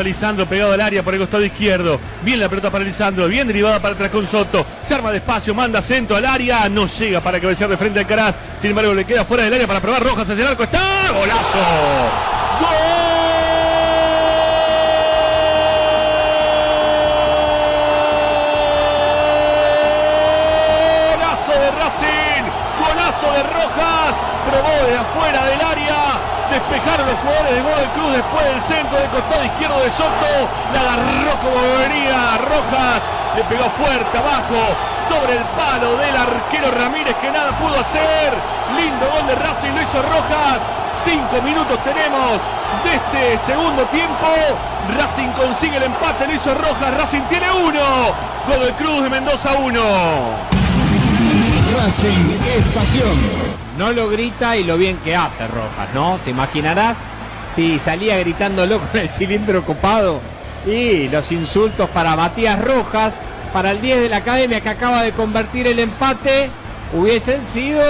Se le muestra a Lisandro pegado al área por el costado izquierdo. Bien la pelota para Lisandro, bien derivada para atrás con Soto. Se arma despacio, manda centro al área. No llega para cabecear de frente al Caraz. Sin embargo, le queda fuera del área para probar Rojas hacia el arco. ¡Está! ¡Golazo! Despejaron los jugadores de Godoy Cruz después del centro del costado izquierdo de Soto. La agarró como venía Rojas. Le pegó fuerte abajo sobre el palo del arquero Ramírez que nada pudo hacer. Lindo gol de Racing, lo hizo Rojas. Cinco minutos tenemos de este segundo tiempo. Racing consigue el empate, lo hizo Rojas. Racing tiene uno. Godoy Cruz de Mendoza uno. Racing es pasión. No lo grita y lo bien que hace Rojas, ¿no? Te imaginarás si salía gritándolo con el cilindro copado y los insultos para Matías Rojas, para el 10 de la academia que acaba de convertir el empate, hubiesen sido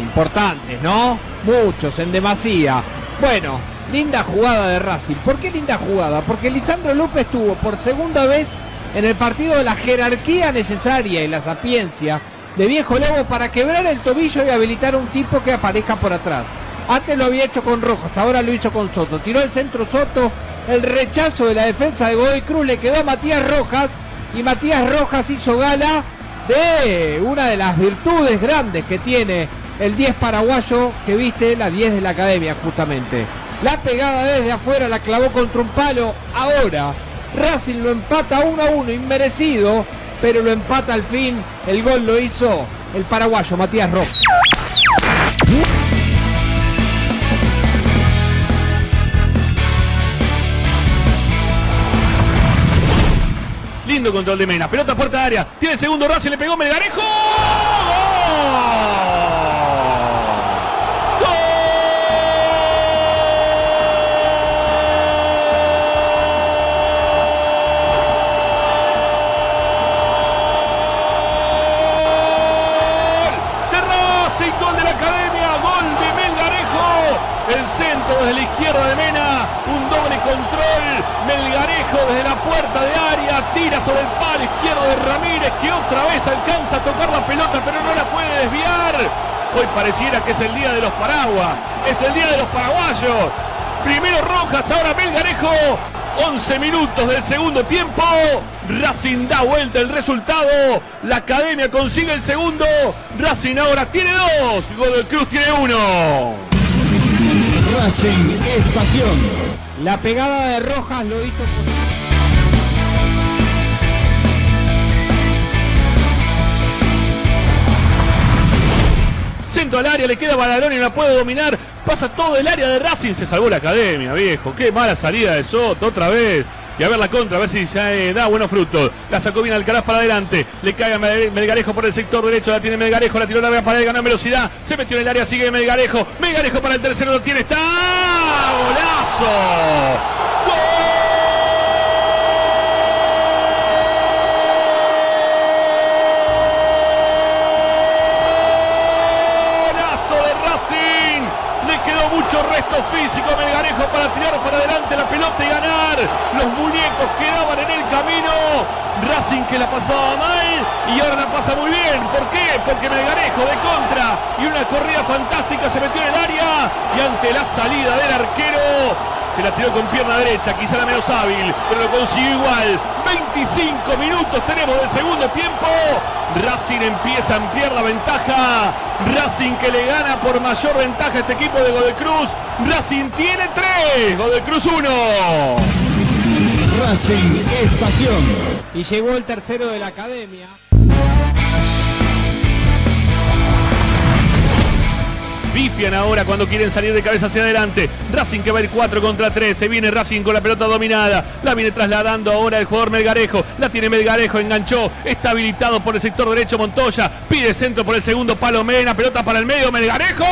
importantes, ¿no? Muchos, en demasía. Bueno, linda jugada de Racing. ¿Por qué linda jugada? Porque Lisandro López tuvo por segunda vez en el partido la jerarquía necesaria y la sapiencia de Viejo Lobo para quebrar el tobillo y habilitar a un tipo que aparezca por atrás. Antes lo había hecho con Rojas, ahora lo hizo con Soto. Tiró el centro Soto, el rechazo de la defensa de Godoy Cruz le quedó a Matías Rojas y Matías Rojas hizo gala de una de las virtudes grandes que tiene el 10 paraguayo que viste la 10 de la academia justamente. La pegada desde afuera la clavó contra un palo. Ahora Racing lo empata 1 a 1, inmerecido, pero lo empata al fin. El gol lo hizo el paraguayo Matías Rojas. Lindo control de Mena. Pelota puerta de área. Tiene segundo Racing, le pegó Melgarejo. De Mena, un doble control, Melgarejo desde la puerta de área, tira sobre el palo izquierdo de Ramírez que otra vez alcanza a tocar la pelota pero no la puede desviar. Hoy pareciera que es el día de los paraguas, es el día de los paraguayos. Primero Rojas, ahora Melgarejo. 11 minutos del segundo tiempo. Racing da vuelta el resultado. La academia consigue el segundo. Racing ahora tiene dos. Godoy Cruz tiene uno. Racing es pasión. La pegada de Rojas lo hizo por... al área, le queda Balalón y no la puede dominar. Pasa todo el área de Racing, se salvó la academia, viejo. Qué mala salida de Soto, otra vez. Y a ver la contra, a ver si ya eh, da buenos frutos. La sacó bien Alcaraz para adelante. Le cae a Mel- Melgarejo por el sector derecho. La tiene Melgarejo. La tiró larga para él. Ganó en velocidad. Se metió en el área. Sigue Melgarejo. Melgarejo para el tercero. Lo tiene. Está. ¡Golazo! ¡Golazo de Racing! Le quedó mucho resto físico a Melgarejo para tirar para adelante la pelota y ganar. Los muñecos quedaban en el camino. Racing que la pasaba mal y ahora la pasa muy bien. ¿Por qué? Porque Melgarejo de contra y una corrida fantástica se metió en el área y ante la salida del arquero se la tiró con pierna derecha, quizá la menos hábil, pero lo consiguió igual. 25 minutos tenemos del segundo tiempo. Racing empieza a ampliar la ventaja. Racing que le gana por mayor ventaja a este equipo de Godecruz. Racing tiene 3, Godecruz 1. Racing es pasión. Y llegó el tercero de la academia. Bifian ahora cuando quieren salir de cabeza hacia adelante. Racing que va a ir 4 contra 3. Se viene Racing con la pelota dominada. La viene trasladando ahora el jugador Melgarejo. La tiene Melgarejo, enganchó. Está habilitado por el sector derecho Montoya. Pide centro por el segundo palo Mena. Pelota para el medio Melgarejo.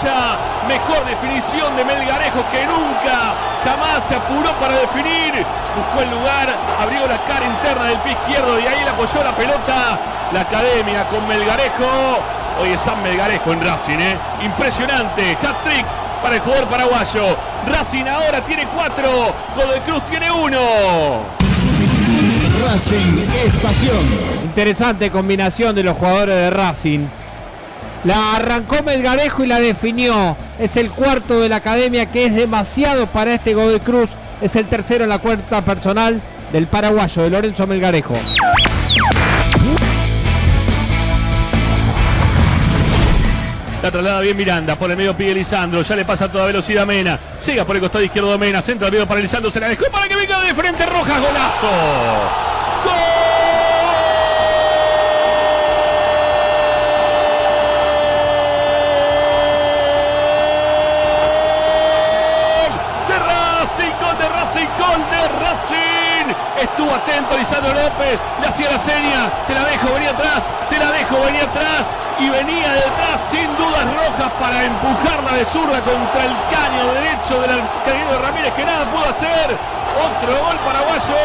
Mejor definición de Melgarejo que nunca. Jamás se apuró para definir. Buscó el lugar, abrió la cara interna del pie izquierdo y ahí le apoyó la pelota. La academia con Melgarejo. Hoy es San Melgarejo en Racing, ¿eh? Impresionante. Hat-trick para el jugador paraguayo. Racing ahora tiene cuatro. Godoy Cruz tiene uno. Racing es pasión. Interesante combinación de los jugadores de Racing. La arrancó Melgarejo y la definió. Es el cuarto de la academia que es demasiado para este Godoy Cruz. Es el tercero en la cuarta personal del paraguayo, de Lorenzo Melgarejo. La traslada bien Miranda, por el medio pide Lisandro, ya le pasa a toda velocidad Mena, llega por el costado izquierdo Mena, centro al medio para Lisandro, se la dejó para que venga de frente Rojas, golazo. ¡Gol! De Racing, gol de Racing, gol de Racing. Estuvo atento López, le hacía la seña, te la dejo, venía atrás, te la dejo, venía atrás y venía detrás sin dudas rojas para empujarla de zurda contra el caño derecho del arquero Ramírez que nada pudo hacer. Otro gol paraguayo,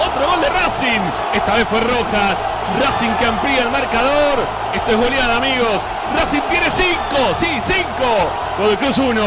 otro gol de Racing. Esta vez fue Rojas. Racing que amplía el marcador. Esto es goleada, amigos. Racing tiene cinco, sí, cinco. Gol de Cruz uno.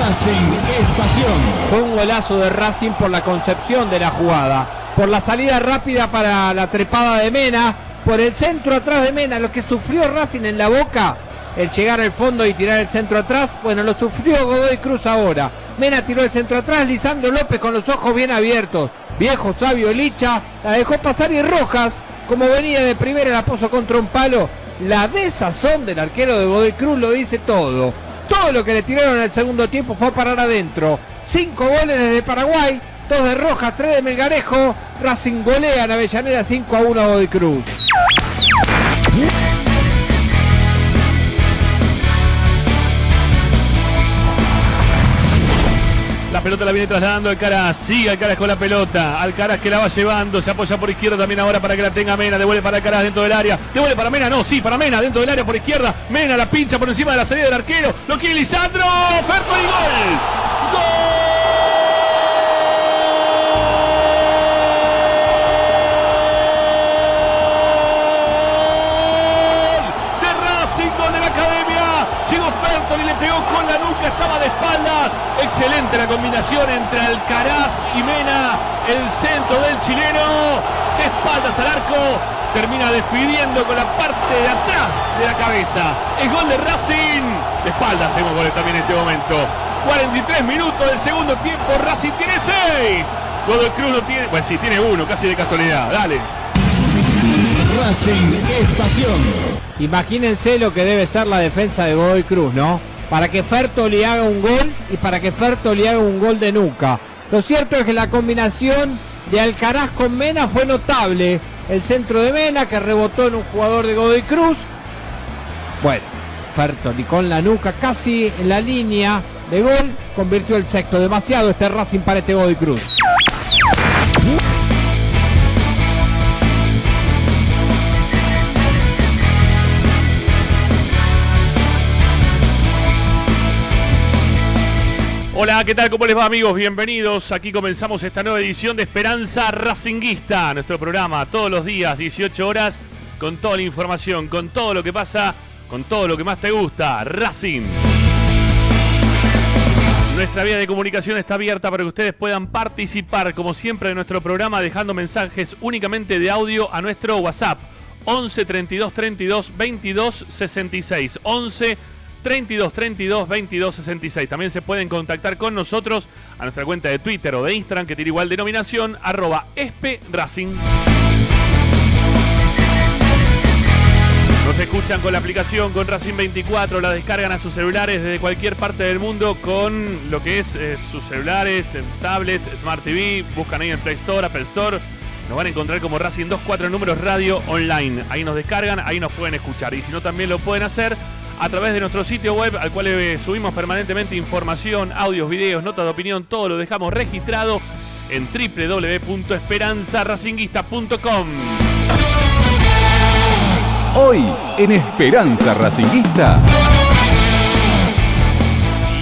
Racing es pasión. Fue un golazo de Racing por la concepción de la jugada, por la salida rápida para la trepada de Mena, por el centro atrás de Mena, lo que sufrió Racing en la boca, el llegar al fondo y tirar el centro atrás, bueno, lo sufrió Godoy Cruz ahora. Mena tiró el centro atrás, Lisandro López con los ojos bien abiertos. Viejo sabio Licha, la dejó pasar y Rojas, como venía de primera, la puso contra un palo. La desazón del arquero de Godoy Cruz lo dice todo. Todo lo que le tiraron en el segundo tiempo fue a parar adentro. Cinco goles desde Paraguay, dos de Rojas, tres de Melgarejo. Racing golea en Avellaneda 5 a 1 a Godoy Cruz. La pelota la viene trasladando Alcaraz. Sigue Alcaraz con la pelota. Alcaraz que la va llevando. Se apoya por izquierda también ahora para que la tenga Mena. Devuelve para Alcaraz dentro del área. Devuelve para Mena. No, sí, para Mena. Dentro del área por izquierda. Mena la pincha por encima de la salida del arquero. Lo quiere Lisandro. Ferto y gol. La combinación entre Alcaraz y Mena. El centro del chileno. De espaldas al arco. Termina despidiendo con la parte de atrás de la cabeza. Es gol de Racing. De espaldas tengo goles también en este momento. 43 minutos del segundo tiempo. Racing tiene 6. Godoy Cruz no tiene. Bueno, sí, tiene uno, casi de casualidad. Dale. Racing es pasión. Imagínense lo que debe ser la defensa de Godoy Cruz, ¿no? Para que Ferto le haga un gol y para que Ferto le haga un gol de nuca. Lo cierto es que la combinación de Alcaraz con Mena fue notable. El centro de Mena que rebotó en un jugador de Godoy Cruz. Bueno, Fertoli con la nuca casi en la línea de gol. Convirtió el sexto. Demasiado este Racing para este Godoy Cruz. Hola, ¿qué tal? ¿Cómo les va amigos? Bienvenidos. Aquí comenzamos esta nueva edición de Esperanza Racinguista, nuestro programa todos los días, 18 horas, con toda la información, con todo lo que pasa, con todo lo que más te gusta, Racing. Nuestra vía de comunicación está abierta para que ustedes puedan participar, como siempre, de nuestro programa, dejando mensajes únicamente de audio a nuestro WhatsApp. 11 32 32 22 66. 11 32 32 22 66. También se pueden contactar con nosotros a nuestra cuenta de Twitter o de Instagram que tiene igual denominación, arroba espe Racing. Nos escuchan con la aplicación con Racing 24, la descargan a sus celulares desde cualquier parte del mundo con lo que es eh, sus celulares, en tablets, Smart TV, buscan ahí en Play Store, Apple Store. Nos van a encontrar como Racing 24 números radio online. Ahí nos descargan, ahí nos pueden escuchar. Y si no, también lo pueden hacer a través de nuestro sitio web al cual eh, subimos permanentemente información, audios, videos, notas de opinión, todo lo dejamos registrado en www.esperanzaracinguista.com. Hoy en Esperanza Racinguista.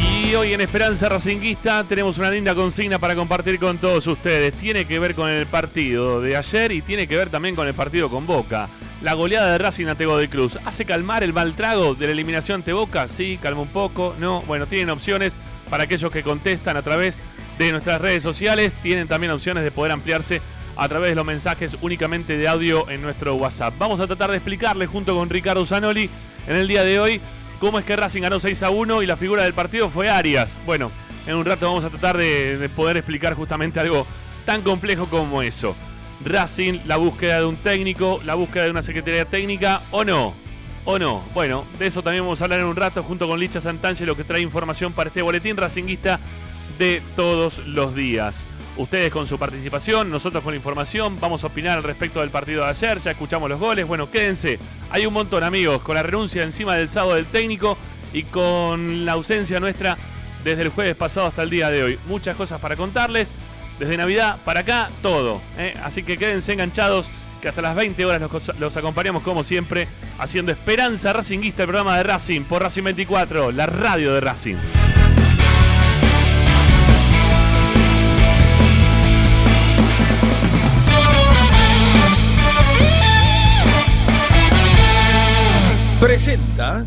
Y hoy en Esperanza Racinguista tenemos una linda consigna para compartir con todos ustedes. Tiene que ver con el partido de ayer y tiene que ver también con el partido con Boca. La goleada de Racing ante Godoy Cruz. ¿Hace calmar el mal trago de la eliminación ante Boca? Sí, calma un poco. No, bueno, tienen opciones para aquellos que contestan a través de nuestras redes sociales. Tienen también opciones de poder ampliarse a través de los mensajes únicamente de audio en nuestro WhatsApp. Vamos a tratar de explicarles junto con Ricardo Zanoli en el día de hoy cómo es que Racing ganó 6 a 1 y la figura del partido fue Arias. Bueno, en un rato vamos a tratar de, de poder explicar justamente algo tan complejo como eso. Racing, la búsqueda de un técnico, la búsqueda de una secretaría técnica o no. ¿O no? Bueno, de eso también vamos a hablar en un rato junto con Licha Santangelo que trae información para este boletín racinguista de todos los días. Ustedes con su participación, nosotros con información, vamos a opinar al respecto del partido de ayer, ya escuchamos los goles, bueno, quédense, hay un montón amigos, con la renuncia encima del sábado del técnico y con la ausencia nuestra desde el jueves pasado hasta el día de hoy. Muchas cosas para contarles, desde Navidad para acá, todo. ¿eh? Así que quédense enganchados, que hasta las 20 horas los, los acompañamos como siempre, haciendo Esperanza Racinguista, el programa de Racing, por Racing 24, la radio de Racing. Presenta.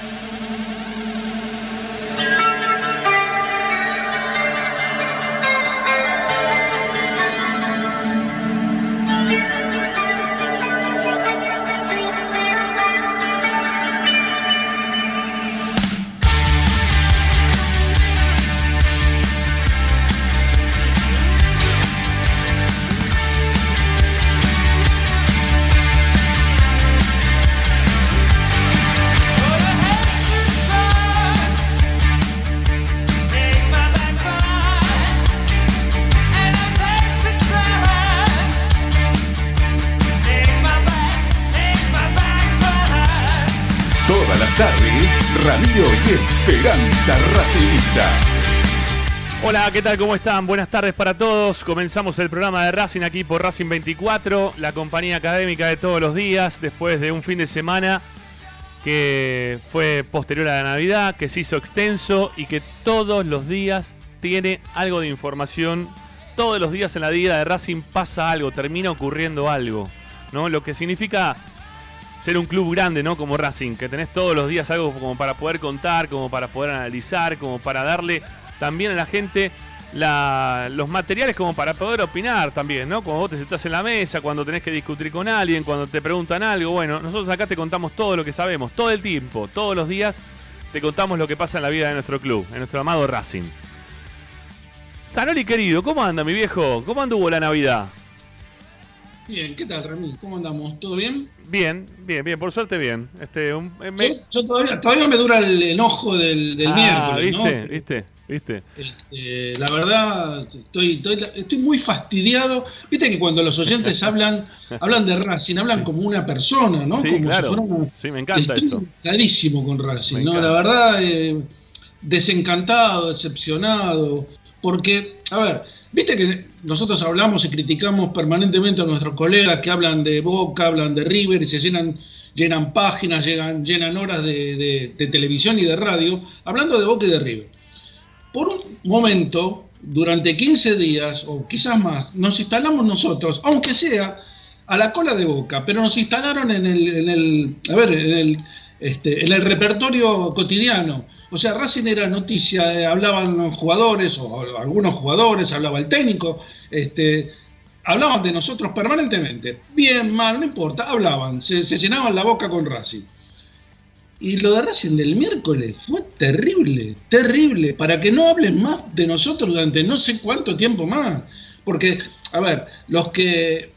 Ramiro y Esperanza Racinguista. Hola, ¿qué tal? ¿Cómo están? Buenas tardes para todos. Comenzamos el programa de Racing aquí por Racing 24, la compañía académica de todos los días, después de un fin de semana que fue posterior a la Navidad, que se hizo extenso y que todos los días tiene algo de información. Todos los días en la vida de Racing pasa algo, termina ocurriendo algo. ¿no? Lo que significa ser un club grande, ¿no? Como Racing, que tenés todos los días algo como para poder contar, como para poder analizar, como para darle también a la gente los materiales como para poder opinar también, ¿no? Cuando vos te sentás en la mesa, cuando tenés que discutir con alguien, cuando te preguntan algo, bueno, nosotros acá te contamos todo lo que sabemos, todo el tiempo, todos los días te contamos lo que pasa en la vida de nuestro club, en nuestro amado Racing. Sanoli querido, ¿cómo anda mi viejo? ¿Cómo anduvo la Navidad? Bien, ¿qué tal, Ramí? ¿Cómo andamos? ¿Todo bien? Bien, bien, bien, por suerte bien. Este, un- eh, me- Yo, yo todavía, todavía me dura el enojo del, del Ah, miércoles, ¿viste? ¿no? ¿Viste? ¿Viste? Este, la verdad, estoy, estoy, estoy muy fastidiado. Viste que cuando los oyentes hablan, hablan de Racing, hablan Sí. como una persona, ¿no? Sí, como claro. si fuera una- Sí, me encanta estoy eso. enojadísimo con Racing, Me ¿no? encanta. La verdad, eh, desencantado, decepcionado. Porque, a ver, viste que nosotros hablamos y criticamos permanentemente a nuestros colegas que hablan de Boca, hablan de River y se llenan, llenan páginas, llegan, llenan horas de, de- televisión y de radio, hablando de Boca y de River. Por un momento, durante 15 días o quizás más, nos instalamos nosotros, aunque sea a la cola de Boca, pero nos instalaron en el, en el a ver, en el, este, en el repertorio cotidiano. O sea, Racing era noticia, eh, hablaban los jugadores, o algunos jugadores, hablaba el técnico, este, hablaban de nosotros permanentemente. Bien, mal, no importa, hablaban, se, se llenaban la boca con Racing. Y lo de Racing del miércoles fue terrible, terrible, para que no hablen más de nosotros durante no sé cuánto tiempo más. Porque, a ver, los que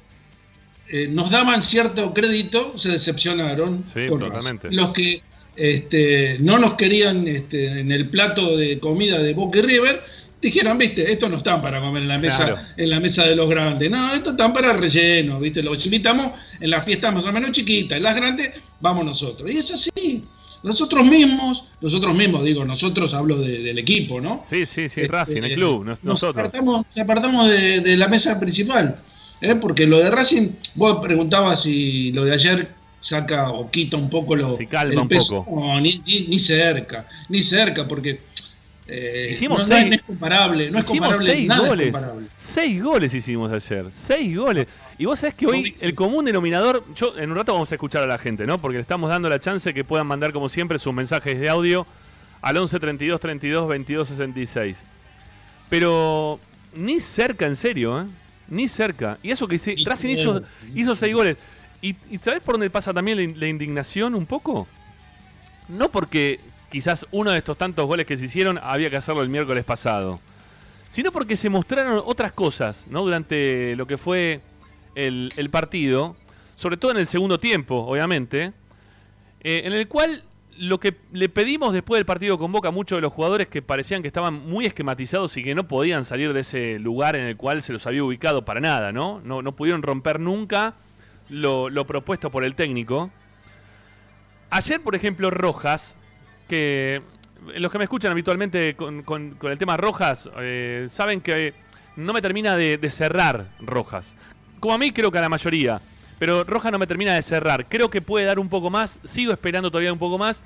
eh, nos daban cierto crédito se decepcionaron. Sí, con totalmente. Racing. Los que este, no nos querían este, en el plato de comida de Boca y River, dijeron, viste, estos no están para comer en la mesa, Claro. en la mesa de los grandes. No, estos están para relleno, viste, los invitamos en las fiestas más o menos chiquitas, en las grandes vamos nosotros. Y es así. Nosotros mismos, nosotros mismos, digo, nosotros hablo de- del equipo, ¿no? Sí, sí, sí, Este, Racing, el club, nos- nos nosotros. apartamos, nos apartamos de, de la mesa principal. ¿eh? Porque lo de Racing, vos preguntabas si lo de ayer saca o quita un poco lo. Si calma el un poco. No, ni, ni- ni cerca, ni cerca, porque. eh, Hicimos no, seis- no es comparable, no es comparable, seis nada es goles. comparable. Seis goles hicimos ayer. Seis goles. Y vos sabés que hoy el común denominador. Yo en un rato vamos a escuchar a la gente, ¿no? Porque le estamos dando la chance que puedan mandar, como siempre, sus mensajes de audio al 11 32 32 22 66. Pero ni cerca, en serio, ¿eh? Ni cerca. Y eso que Ni Racing hizo, hizo seis goles. ¿Y, y sabés por dónde pasa también la, in- la indignación un poco? No porque quizás uno de estos tantos goles que se hicieron había que hacerlo el miércoles pasado, sino porque se mostraron otras cosas, ¿no? Durante lo que fue el, el partido, sobre todo en el segundo tiempo, obviamente, eh, en el cual lo que le pedimos después del partido con Boca a muchos de los jugadores que parecían que estaban muy esquematizados y que no podían salir de ese lugar en el cual se los había ubicado para nada, ¿no? No, no pudieron romper nunca lo, propuesto por el técnico. Ayer, por ejemplo, Rojas, que los que me escuchan habitualmente con el tema Rojas, eh, saben que no me termina de, de cerrar Rojas. Como a mí creo que a la mayoría. Pero Rojas no me termina de cerrar. Creo que puede dar un poco más. Sigo esperando todavía un poco más.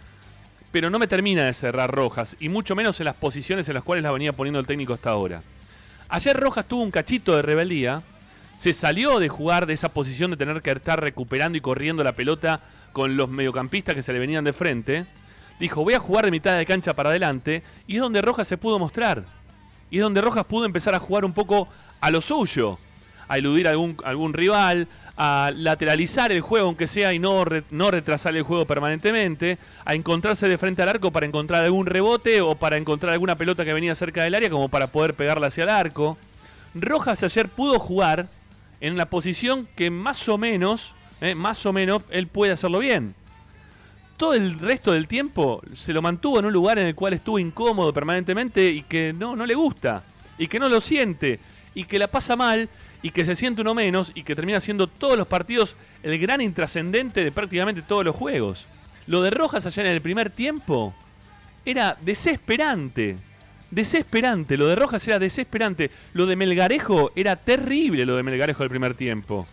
Pero no me termina de cerrar Rojas. Y mucho menos en las posiciones en las cuales la venía poniendo el técnico hasta ahora. Ayer Rojas tuvo un cachito de rebeldía. Se salió de jugar de esa posición de tener que estar recuperando y corriendo la pelota con los mediocampistas que se le venían de frente. Dijo, voy a jugar de mitad de cancha para adelante. Y es donde Rojas se pudo mostrar. Y es donde Rojas pudo empezar a jugar un poco a lo suyo. A eludir algún, algún rival, a lateralizar el juego aunque sea y no, no retrasar el juego permanentemente, a encontrarse de frente al arco para encontrar algún rebote o para encontrar alguna pelota que venía cerca del área como para poder pegarla hacia el arco. Rojas ayer pudo jugar en la posición que más o menos, eh, más o menos, él puede hacerlo bien. Todo el resto del tiempo se lo mantuvo en un lugar en el cual estuvo incómodo permanentemente y que no, no le gusta, y que no lo siente, y que la pasa mal, y que se siente uno menos, y que termina siendo todos los partidos el gran intrascendente de prácticamente todos los juegos. Lo de Rojas ayer en el primer tiempo era desesperante. Desesperante. Lo de Rojas era desesperante. Lo de Melgarejo era terrible, lo de Melgarejo del primer tiempo.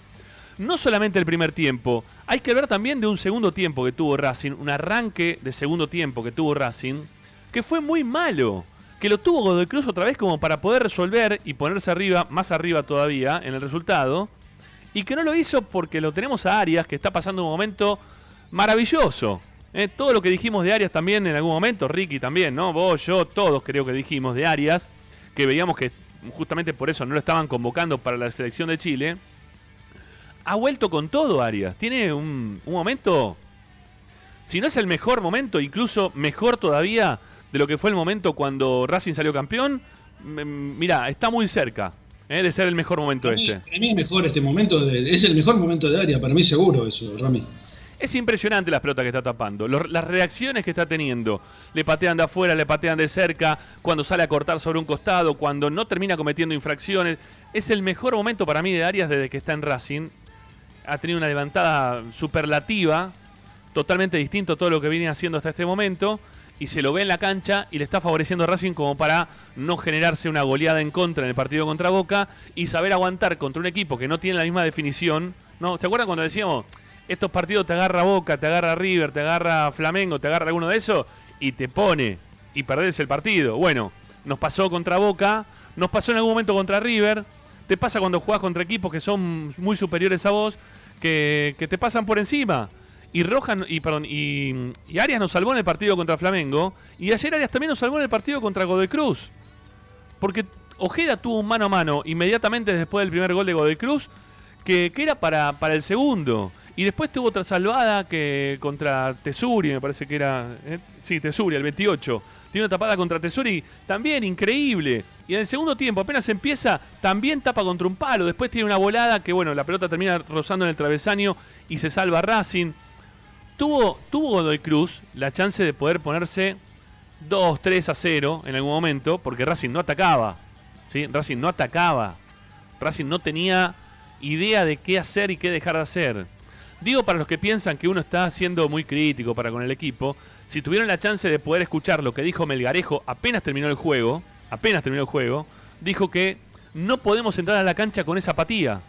No solamente el primer tiempo, hay que hablar también de un segundo tiempo que tuvo Racing, un arranque de segundo tiempo que tuvo Racing, que fue muy malo, que lo tuvo Godoy Cruz otra vez como para poder resolver y ponerse arriba, más arriba todavía en el resultado, y que no lo hizo porque lo tenemos a Arias, que está pasando un momento maravilloso. ¿Eh? Todo lo que dijimos de Arias también en algún momento, Ricky también, ¿no? Vos, yo, todos creo que dijimos de Arias, que veíamos que justamente por eso no lo estaban convocando para la selección de Chile. Ha vuelto con todo Arias. Tiene un, un momento, si no es el mejor momento, incluso mejor todavía de lo que fue el momento cuando Racing salió campeón. M- Mira, está muy cerca ¿eh? de ser el mejor momento Para mí, este. para mí es mejor este momento, de- es el mejor momento de área, para mí seguro eso, Rami. Es impresionante las pelotas que está tapando, las reacciones que está teniendo. Le patean de afuera, le patean de cerca, cuando sale a cortar sobre un costado, cuando no termina cometiendo infracciones. Es el mejor momento para mí de Arias desde que está en Racing. Ha tenido una levantada superlativa, totalmente distinto a todo lo que viene haciendo hasta este momento. Y se lo ve en la cancha y le está favoreciendo a Racing como para no generarse una goleada en contra en el partido contra Boca y saber aguantar contra un equipo que no tiene la misma definición. ¿no? ¿Se acuerdan cuando decíamos, estos partidos te agarra Boca, te agarra River, te agarra Flamengo, te agarra alguno de esos y te pone y perdés el partido? Bueno, nos pasó contra Boca, nos pasó en algún momento contra River, te pasa cuando jugás contra equipos que son muy superiores a vos, que, te pasan por encima. Y Rojas y perdón, Arias nos salvó en el partido contra Flamengo. Y ayer Arias también nos salvó en el partido contra Godoy Cruz. Porque Ojeda tuvo un mano a mano inmediatamente después del primer gol de Godoy Cruz, que, que era para, para el segundo. Y después tuvo otra salvada que contra Tesuri, me parece que era. ¿eh? Sí, Tesuri, el 28. Tiene una tapada contra Tesuri, también increíble. Y en el segundo tiempo, apenas empieza, también tapa contra un palo. Después tiene una volada que, bueno, la pelota termina rozando en el travesaño y se salva Racing. Tuvo, tuvo Godoy Cruz la chance de poder ponerse 2, 3 a 0 en algún momento, porque Racing no atacaba. ¿sí? Racing no atacaba. Racing no tenía idea de qué hacer y qué dejar de hacer. Digo para los que piensan que uno está siendo muy crítico para con el equipo, si tuvieron la chance de poder escuchar lo que dijo Melgarejo apenas terminó el juego, apenas terminó el juego, dijo que no podemos entrar a la cancha con esa apatía.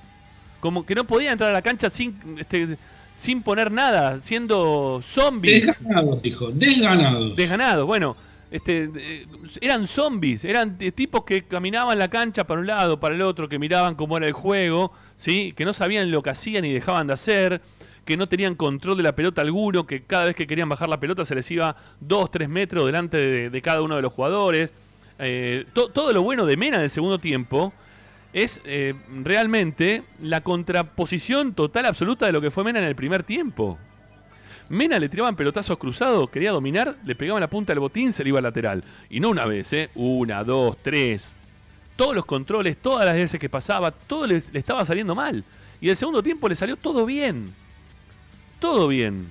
Como que no podía entrar a la cancha sin, este, sin poner nada, siendo zombies. Desganados, dijo, desganados. Desganados, bueno, este, eh, eran zombies, eran tipos que caminaban la cancha para un lado, para el otro, que miraban cómo era el juego, que no sabían lo que hacían y dejaban de hacer, que no tenían control de la pelota alguno, que cada vez que querían bajar la pelota se les iba 2, 3 metros delante de, cada uno de los jugadores. Eh, to- todo lo bueno de Mena en el segundo tiempo es eh, realmente la contraposición total absoluta de lo que fue Mena en el primer tiempo. Mena le tiraban pelotazos cruzados, quería dominar, le pegaban la punta del botín, se le iba al lateral. Y no una vez, ¿eh? Una, dos, tres. Todos los controles, todas las veces que pasaba, todo le, le estaba saliendo mal. Y el segundo tiempo le salió todo bien. Todo bien.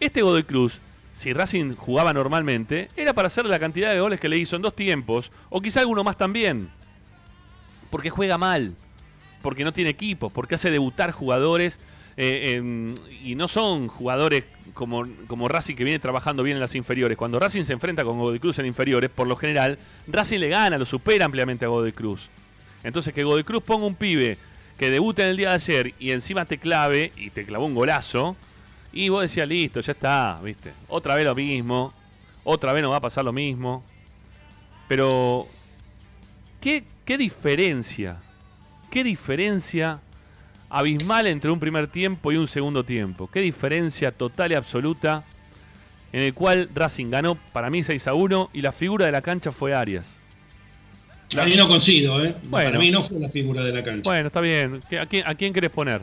Este Godoy Cruz, si Racing jugaba normalmente, era para hacer la cantidad de goles que le hizo en dos tiempos, o quizá alguno más también. Porque juega mal, porque no tiene equipo, porque hace debutar jugadores eh, em, y no son jugadores como, como Racing que viene trabajando bien en las inferiores. Cuando Racing se enfrenta con Godoy Cruz en inferiores, por lo general, Racing le gana, lo supera ampliamente a Godoy Cruz. Entonces que Godoy Cruz ponga un pibe que debuta en el día de ayer y encima te clave y te clavó un golazo, y vos decías, listo, ya está, viste. Otra vez lo mismo, otra vez no va a pasar lo mismo. Pero, ¿qué, qué diferencia? ¿Qué diferencia abismal entre un primer tiempo y un segundo tiempo? ¿Qué diferencia total y absoluta en el cual Racing ganó para mí 6 a 1 y la figura de la cancha fue Arias? A mí no coincido, ¿eh? Bueno. Para mí no fue la figura de la cancha. Bueno, está bien. ¿Qué- ¿A quién, a quién querés poner?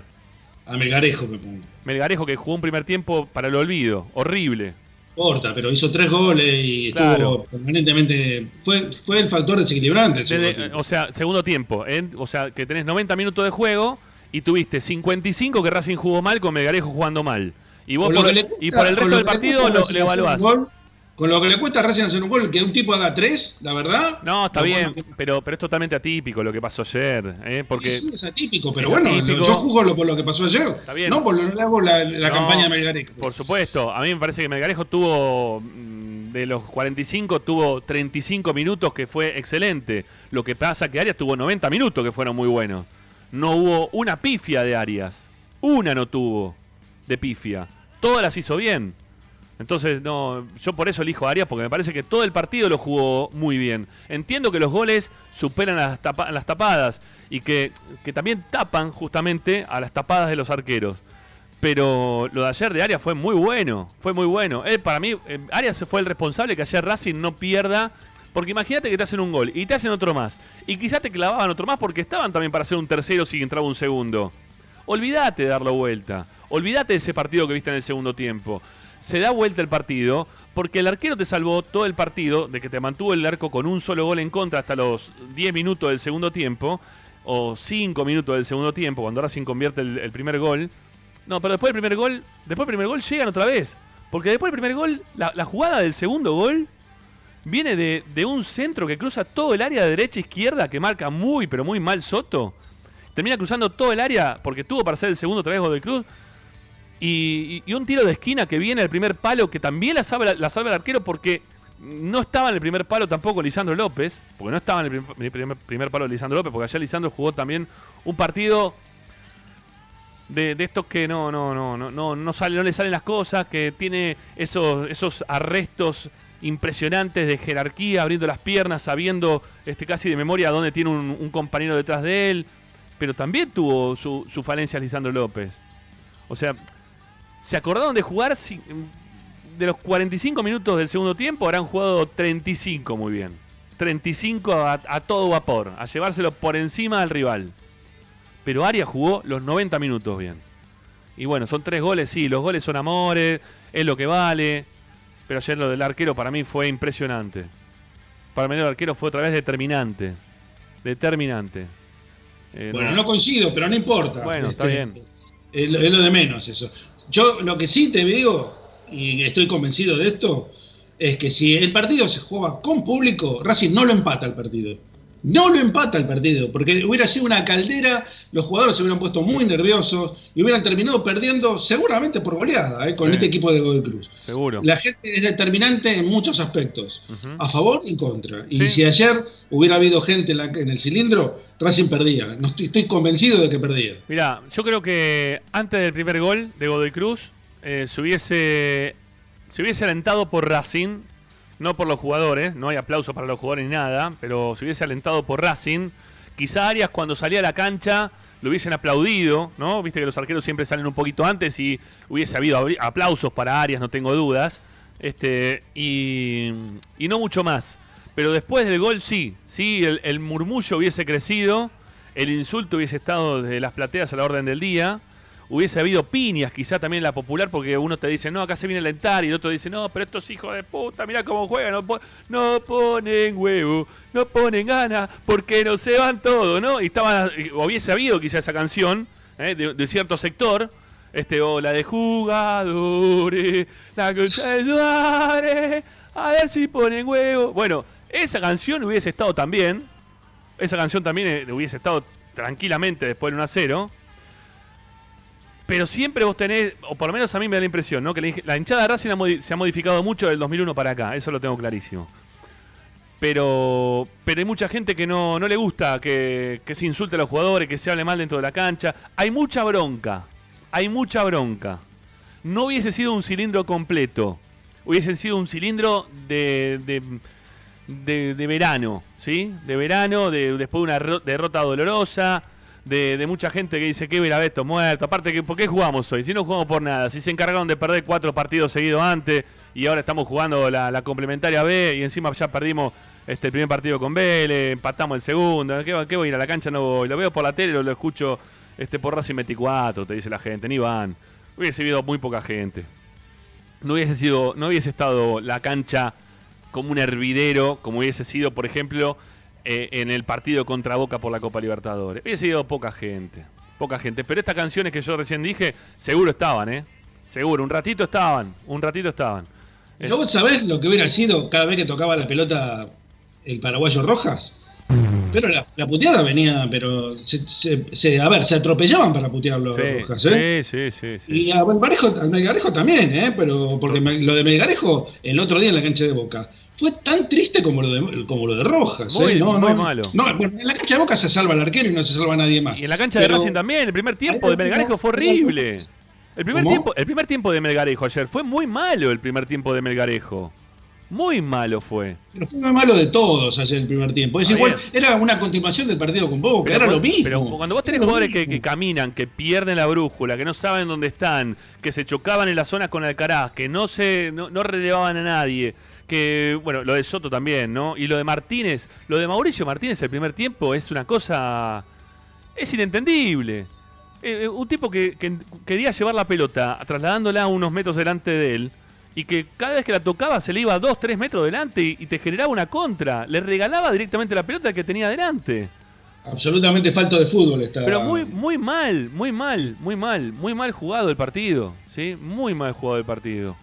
A Melgarejo me pongo. Melgarejo que jugó un primer tiempo para el olvido. Horrible. Corta, pero hizo tres goles y estuvo permanentemente. Fue, fue el factor desequilibrante. Desde- o sea, segundo tiempo. ¿eh? O sea, que tenés 90 minutos de juego y tuviste 55 que Racing jugó mal con Melgarejo jugando mal. Y vos lo por, y por el resto lo del partido lo, un evaluás. gol, Con lo que le cuesta a Racing hacer un gol, que un tipo haga tres, la verdad. No, está lo bien, bueno pero, pero es totalmente atípico lo que pasó ayer. ¿eh? Porque Sí, es atípico, pero es bueno, atípico. yo juzgo lo, por lo que pasó ayer. Está bien. No por lo que hago la, la No, campaña de Melgarejo. Por supuesto, a mí me parece que Melgarejo tuvo, mm, de los 45, tuvo 35 minutos que fue excelente. Lo que pasa que Arias tuvo 90 minutos que fueron muy buenos. No hubo una pifia de Arias. Una no tuvo de pifia. Todas las hizo bien. Entonces, no, yo por eso elijo a Arias, porque me parece que todo el partido lo jugó muy bien. Entiendo que los goles superan las tapadas y que, que también tapan justamente a las tapadas de los arqueros. Pero lo de ayer de Arias fue muy bueno, fue muy bueno. Él, para mí, eh, Arias fue el responsable que ayer Racing no pierda. Porque imagínate que te hacen un gol y te hacen otro más. Y quizás te clavaban otro más porque estaban también para hacer un tercero si entraba un segundo. Olvídate de darlo vuelta. Olvídate de ese partido que viste en el segundo tiempo. Se da vuelta el partido porque el arquero te salvó todo el partido de que te mantuvo el arco con un solo gol en contra hasta los 10 minutos del segundo tiempo o 5 minutos del segundo tiempo cuando Racing convierte el, primer gol. No, pero después del primer gol, después del primer gol llegan otra vez. Porque después del primer gol, la jugada del segundo gol viene de, de un centro que cruza todo el área de derecha e izquierda que marca muy, pero muy mal Soto. Termina cruzando todo el área porque tuvo para hacer el segundo otra vez Godoy Cruz. Y, un tiro de esquina que viene al primer palo que también la salva, la salva el arquero porque no estaba en el primer palo tampoco Lisandro López. Porque no estaba en el primer, primer palo Lisandro López, porque ayer Lisandro jugó también un partido de, de estos que no, no, no, no, no, no, no le salen las cosas, que tiene esos, esos arrestos impresionantes de jerarquía, abriendo las piernas, sabiendo este, casi de memoria dónde tiene un, compañero detrás de él. Pero también tuvo su, falencia Lisandro López. O sea, se acordaron de jugar de los 45 minutos del segundo tiempo, habrán jugado 35 muy bien. 35 a, a todo vapor, a llevárselo por encima al rival. Pero Arias jugó los 90 minutos bien. Y bueno, son tres goles, sí, los goles son amores, es lo que vale. Pero ayer lo del arquero para mí fue impresionante. Para mí el arquero fue otra vez determinante. Determinante. Eh, Bueno, no- no coincido, pero no importa. Bueno, está bien. Es lo, es lo de menos eso. Yo lo que sí te digo, y estoy convencido de esto, es que si el partido se juega con público, Racing no lo empata el partido. No lo empata el partido, porque hubiera sido una caldera, los jugadores se hubieran puesto muy nerviosos y hubieran terminado perdiendo seguramente por goleada eh, con Sí. este equipo de Godoy Cruz. Seguro. La gente es determinante en muchos aspectos, a favor y contra. Y si ayer hubiera habido gente en, la- en el cilindro, Racing perdía. No estoy, estoy convencido de que perdía. Mirá, yo creo que antes del primer gol de Godoy Cruz eh, se, hubiese, se hubiese alentado por Racing, no por los jugadores, no hay aplauso para los jugadores ni nada, pero se hubiese alentado por Racing. Quizá Arias cuando salía a la cancha lo hubiesen aplaudido, ¿no? Viste que los arqueros siempre salen un poquito antes y hubiese habido aplausos para Arias, no tengo dudas. Este, y, y no mucho más. Pero después del gol sí, sí, el, el murmullo hubiese crecido, el insulto hubiese estado desde las plateas a la orden del día, hubiese habido piñas quizá también en la popular porque uno te dice, no, acá se viene a alentar y el otro dice, no, pero estos hijos de puta, mira cómo juegan, no, no ponen huevo, no ponen ganas, porque no se van todos, ¿no? Y estaba, hubiese habido quizá esa canción ¿eh? de, cierto sector. Este, o la de jugadores, la concha de Suárez, a ver si ponen huevo. Bueno, esa canción hubiese estado también, esa canción también eh, hubiese estado tranquilamente después del 1 a 0. Pero siempre vos tenés, o por lo menos a mí me da la impresión, ¿no? Que la, hinchada de Racing se ha modificado mucho del 2001 para acá, eso lo tengo clarísimo. Pero, pero hay mucha gente que no, no le gusta que, se insulte a los jugadores, que se hable mal dentro de la cancha. Hay mucha bronca, hay mucha bronca. No hubiese sido un cilindro completo, hubiese sido un cilindro de, de, de- de verano, ¿sí? De verano, de, después de una ro- derrota dolorosa, de, de mucha gente que dice que Verabeto muerto. Aparte, que ¿por qué jugamos hoy? Si no jugamos por nada, si se encargaron de perder cuatro partidos seguidos antes y ahora estamos jugando la, complementaria B y encima ya perdimos este, el primer partido con Vélez, empatamos el segundo. ¿Qué, qué voy a ir a la cancha? No voy. Lo veo por la tele, lo, lo escucho este, por Racing 24, te dice la gente, ni van. Hubiese habido muy poca gente. No hubiese sido, no hubiese estado la cancha como un hervidero, como hubiese sido, por ejemplo, eh, en el partido contra Boca por la Copa Libertadores. Hubiese sido poca gente, poca gente. Pero estas canciones que yo recién dije, seguro estaban, ¿eh? Seguro, un ratito estaban, un ratito estaban. ¿Pero vos sabés lo que hubiera sido cada vez que tocaba la pelota el paraguayo Rojas? Pero la, la puteada venía, pero se, se- se- a ver, se atropellaban para putearlo sí, Rojas, ¿eh? sí, sí, sí, sí. Y a Melgarejo, a Melgarejo también, ¿eh? Pero porque me- lo de Melgarejo el otro día en la cancha de Boca fue tan triste como lo de, como lo de Rojas. Muy- ¿eh? no, muy no, malo. No, en la cancha de Boca se salva el arquero y no se salva nadie más. Y en la cancha de Pero- Racing también, el primer tiempo de Melgarejo fue horrible. El primer, ¿Cómo? tiempo, el primer tiempo de Melgarejo ayer fue muy malo el primer tiempo de Melgarejo. Muy malo fue. Pero fue muy malo de todos ayer el primer tiempo. Es igual, bien. era una continuación del partido con Boca, era cu- lo mismo. pero cuando vos tenés Era jugadores que, que caminan, que pierden la brújula, que no saben dónde están, que se chocaban en la zona con Alcaraz, que no se no, no relevaban a nadie, que bueno, lo de Soto también, ¿no? Y lo de Martínez, lo de Mauricio Martínez el primer tiempo es una cosa es inentendible. Eh, eh, un tipo que, que quería llevar la pelota trasladándola unos metros delante de él y que cada vez que la tocaba se le iba dos, tres metros delante y, y te generaba una contra. Le regalaba directamente la pelota que tenía delante. Absolutamente falto de fútbol está. Pero muy, muy mal, muy mal, muy mal, muy mal jugado el partido, ¿sí? Muy mal jugado el partido.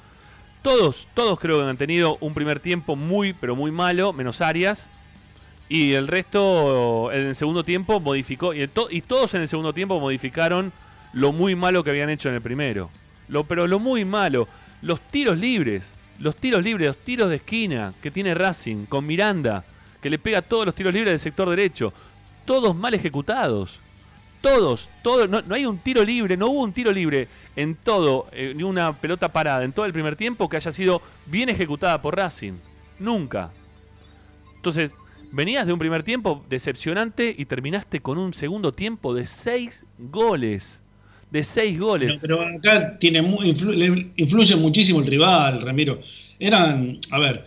Todos, todos creo que han tenido un primer tiempo muy, pero muy malo, menos Arias. Y el resto, en el segundo tiempo, modificó. Y, todos en el segundo tiempo modificaron lo muy malo que habían hecho en el primero. Lo, pero lo muy malo. Los tiros libres. Los tiros libres, los tiros de esquina que tiene Racing con Miranda, que le pega todos los tiros libres del sector derecho. Todos mal ejecutados. Todos, todos, no, hay un tiro libre, no hubo un tiro libre en todo, eh, ni una pelota parada en todo el primer tiempo que haya sido bien ejecutada por Racing. Nunca. Entonces, venías de un primer tiempo decepcionante y terminaste con un segundo tiempo de seis goles. De seis goles. Pero acá tiene influye muchísimo el rival, Ramiro. Eran, a ver,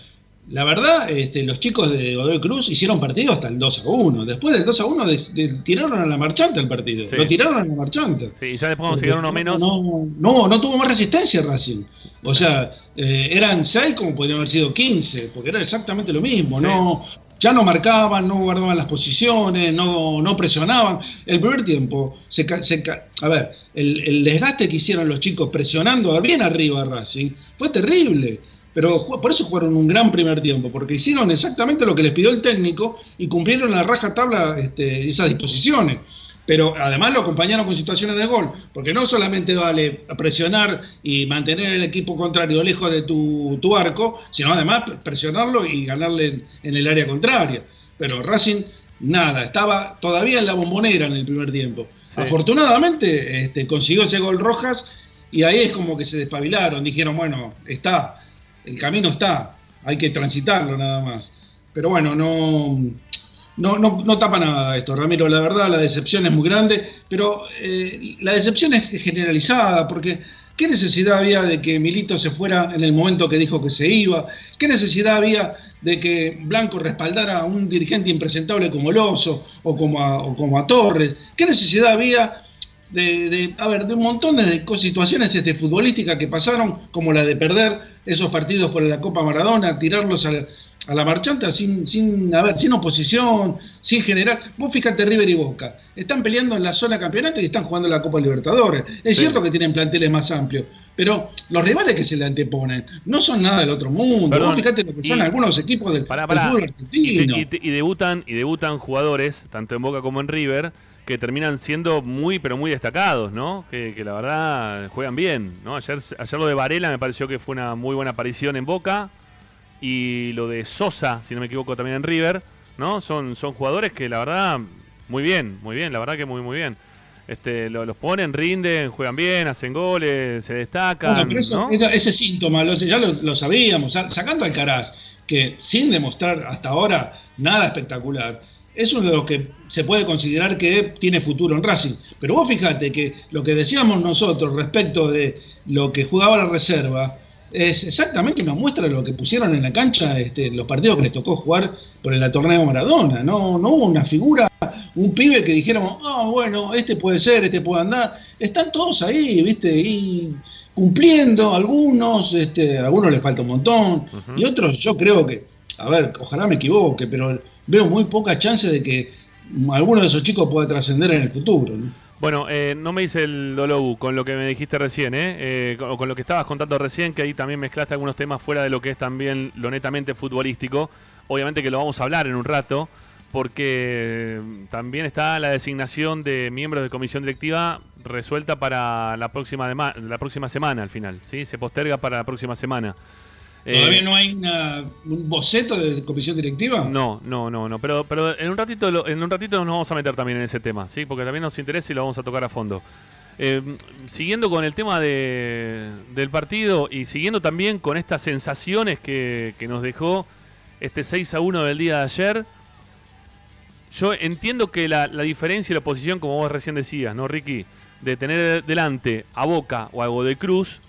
la verdad, este, los chicos de Godoy Cruz hicieron partido hasta el 2 a 1. Después del 2 a 1 de- de- tiraron a la marchante el partido. Sí. Lo tiraron a la marchante. Sí, y ya después consiguieron uno menos. No, no, no tuvo más resistencia Racing. O sea, eh, eran 6 como podrían haber sido 15, porque era exactamente lo mismo. Sí. No, ya no marcaban, no guardaban las posiciones, no, no presionaban. El primer tiempo, se, se a ver, el, el desgaste que hicieron los chicos presionando bien arriba a Racing fue terrible. Pero por eso jugaron un gran primer tiempo, porque hicieron exactamente lo que les pidió el técnico y cumplieron a raja tabla este, esas disposiciones. Pero además lo acompañaron con situaciones de gol, porque no solamente vale presionar y mantener el equipo contrario lejos de tu, tu arco, sino además presionarlo y ganarle en, en el área contraria. Pero Racing, nada, estaba todavía en la bombonera en el primer tiempo. Sí. Afortunadamente este, consiguió ese gol Rojas y ahí es como que se despabilaron, dijeron, bueno, está, el camino está, hay que transitarlo nada más. Pero bueno, no, no, no, tapa nada esto, Ramiro. La verdad, la decepción es muy grande, pero eh, la decepción es generalizada, porque ¿qué necesidad había de que Milito se fuera en el momento que dijo que se iba? ¿Qué necesidad había de que Blanco respaldara a un dirigente impresentable como Lozo o o como a Torres? ¿Qué necesidad había de, de, a ver, de un montón de situaciones este, futbolísticas que pasaron, como la de perder esos partidos por la Copa Maradona, tirarlos a, la- a la marchanta sin, sin, a ver, sin oposición, sin generar. Vos fíjate River y Boca, están peleando en la zona campeonato y están jugando la Copa Libertadores. Es Sí. cierto que tienen planteles más amplios, pero los rivales que se le anteponen no son nada del otro mundo. Perdón, Vos fíjate lo que son y- algunos equipos del, Pará, del fútbol argentino. y debutan, y debutan jugadores, tanto en Boca como en River, que terminan siendo muy, pero muy destacados, ¿no? Que, que la verdad juegan bien, ¿no? Ayer, ayer lo de Varela me pareció que fue una muy buena aparición en Boca. Y lo de Sosa, si no me equivoco, también en River, ¿no? Son, son jugadores que la verdad, muy bien, muy bien, la verdad que muy, muy bien. Este, lo- los ponen, rinden, juegan bien, hacen goles, se destacan. Bueno, pero eso- ¿no? esa- ese síntoma, lo- ya lo, lo sabíamos, sa- sacando al Caraz, que sin demostrar hasta ahora nada espectacular, es uno de los que se puede considerar que tiene futuro en Racing. Pero vos fíjate que lo que decíamos nosotros respecto de lo que jugaba la reserva es exactamente una muestra de lo que pusieron en la cancha este, los partidos que les tocó jugar por el torneo Maradona. No, no hubo una figura, un pibe que dijéramos, ah, bueno, este puede ser, este puede andar. Están todos ahí, ¿viste? Y cumpliendo, algunos, este, a algunos les falta un montón, y otros yo creo que, a ver, ojalá me equivoque, pero veo muy poca chance de que alguno de esos chicos pueda trascender en el futuro. ¿no? Bueno, eh, no me dice el Dolobu con lo que me dijiste recién, ¿eh? Eh, con, lo que estabas contando recién, que ahí también mezclaste algunos temas fuera de lo que es también lo netamente futbolístico. Obviamente que lo vamos a hablar en un rato, porque eh, también está la designación de miembros de comisión directiva resuelta para la próxima, la próxima semana al final, ¿sí? Se posterga para la próxima semana. Eh, ¿Todavía no hay una- un boceto de comisión directiva? no, no, no, no. Pero, pero en un ratito, lo- en un ratito nos vamos a meter también en ese tema, sí, porque también nos interesa y lo vamos a tocar a fondo. Eh, siguiendo con el tema de- del partido y siguiendo también con estas sensaciones que, que nos dejó este 6 a 1 del día de ayer, yo entiendo que la, la diferencia y la posición, como vos recién decías, ¿no, Ricky? De tener delante a Boca o a Godoy Cruz,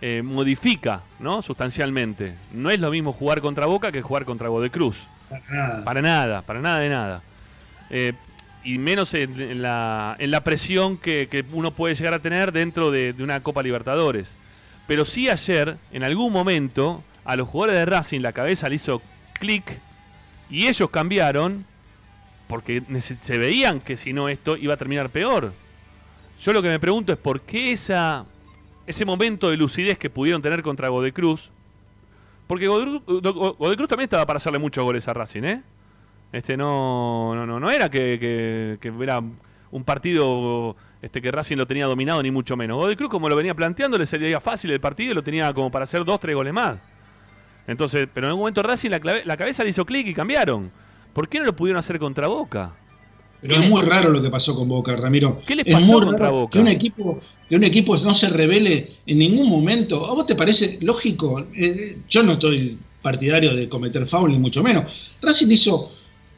eh, modifica, ¿no? Sustancialmente. No es lo mismo jugar contra Boca que jugar contra Godoy Cruz. Para nada. Para nada, para nada de nada. Eh, y menos en, en la, en la presión que, que uno puede llegar a tener dentro de, de una Copa Libertadores. Pero sí ayer, en algún momento, a los jugadores de Racing la cabeza le hizo clic y ellos cambiaron porque se veían que si no esto iba a terminar peor. Yo lo que me pregunto es por qué esa, ese momento de lucidez que pudieron tener contra Godoy Cruz. Porque Godoy, Cruz- Godoy Cruz también estaba para hacerle muchos goles a Racing, ¿eh? Este no, no, no, no era que, que- era un partido este, que Racing lo tenía dominado, ni mucho menos. Godoy Cruz, como lo venía planteando, le sería fácil el partido y lo tenía como para hacer dos, tres goles más. Entonces, pero en algún momento Racing la, la cabeza le hizo clic y cambiaron. ¿Por qué no lo pudieron hacer contra Boca? Pero es muy raro lo que pasó con Boca, Ramiro. ¿Qué es pasó muy contra raro Boca? Que un, equipo, que un equipo no se revele en ningún momento. ¿A vos te parece lógico? Eh, yo no estoy partidario de cometer foul, ni mucho menos. Racing hizo.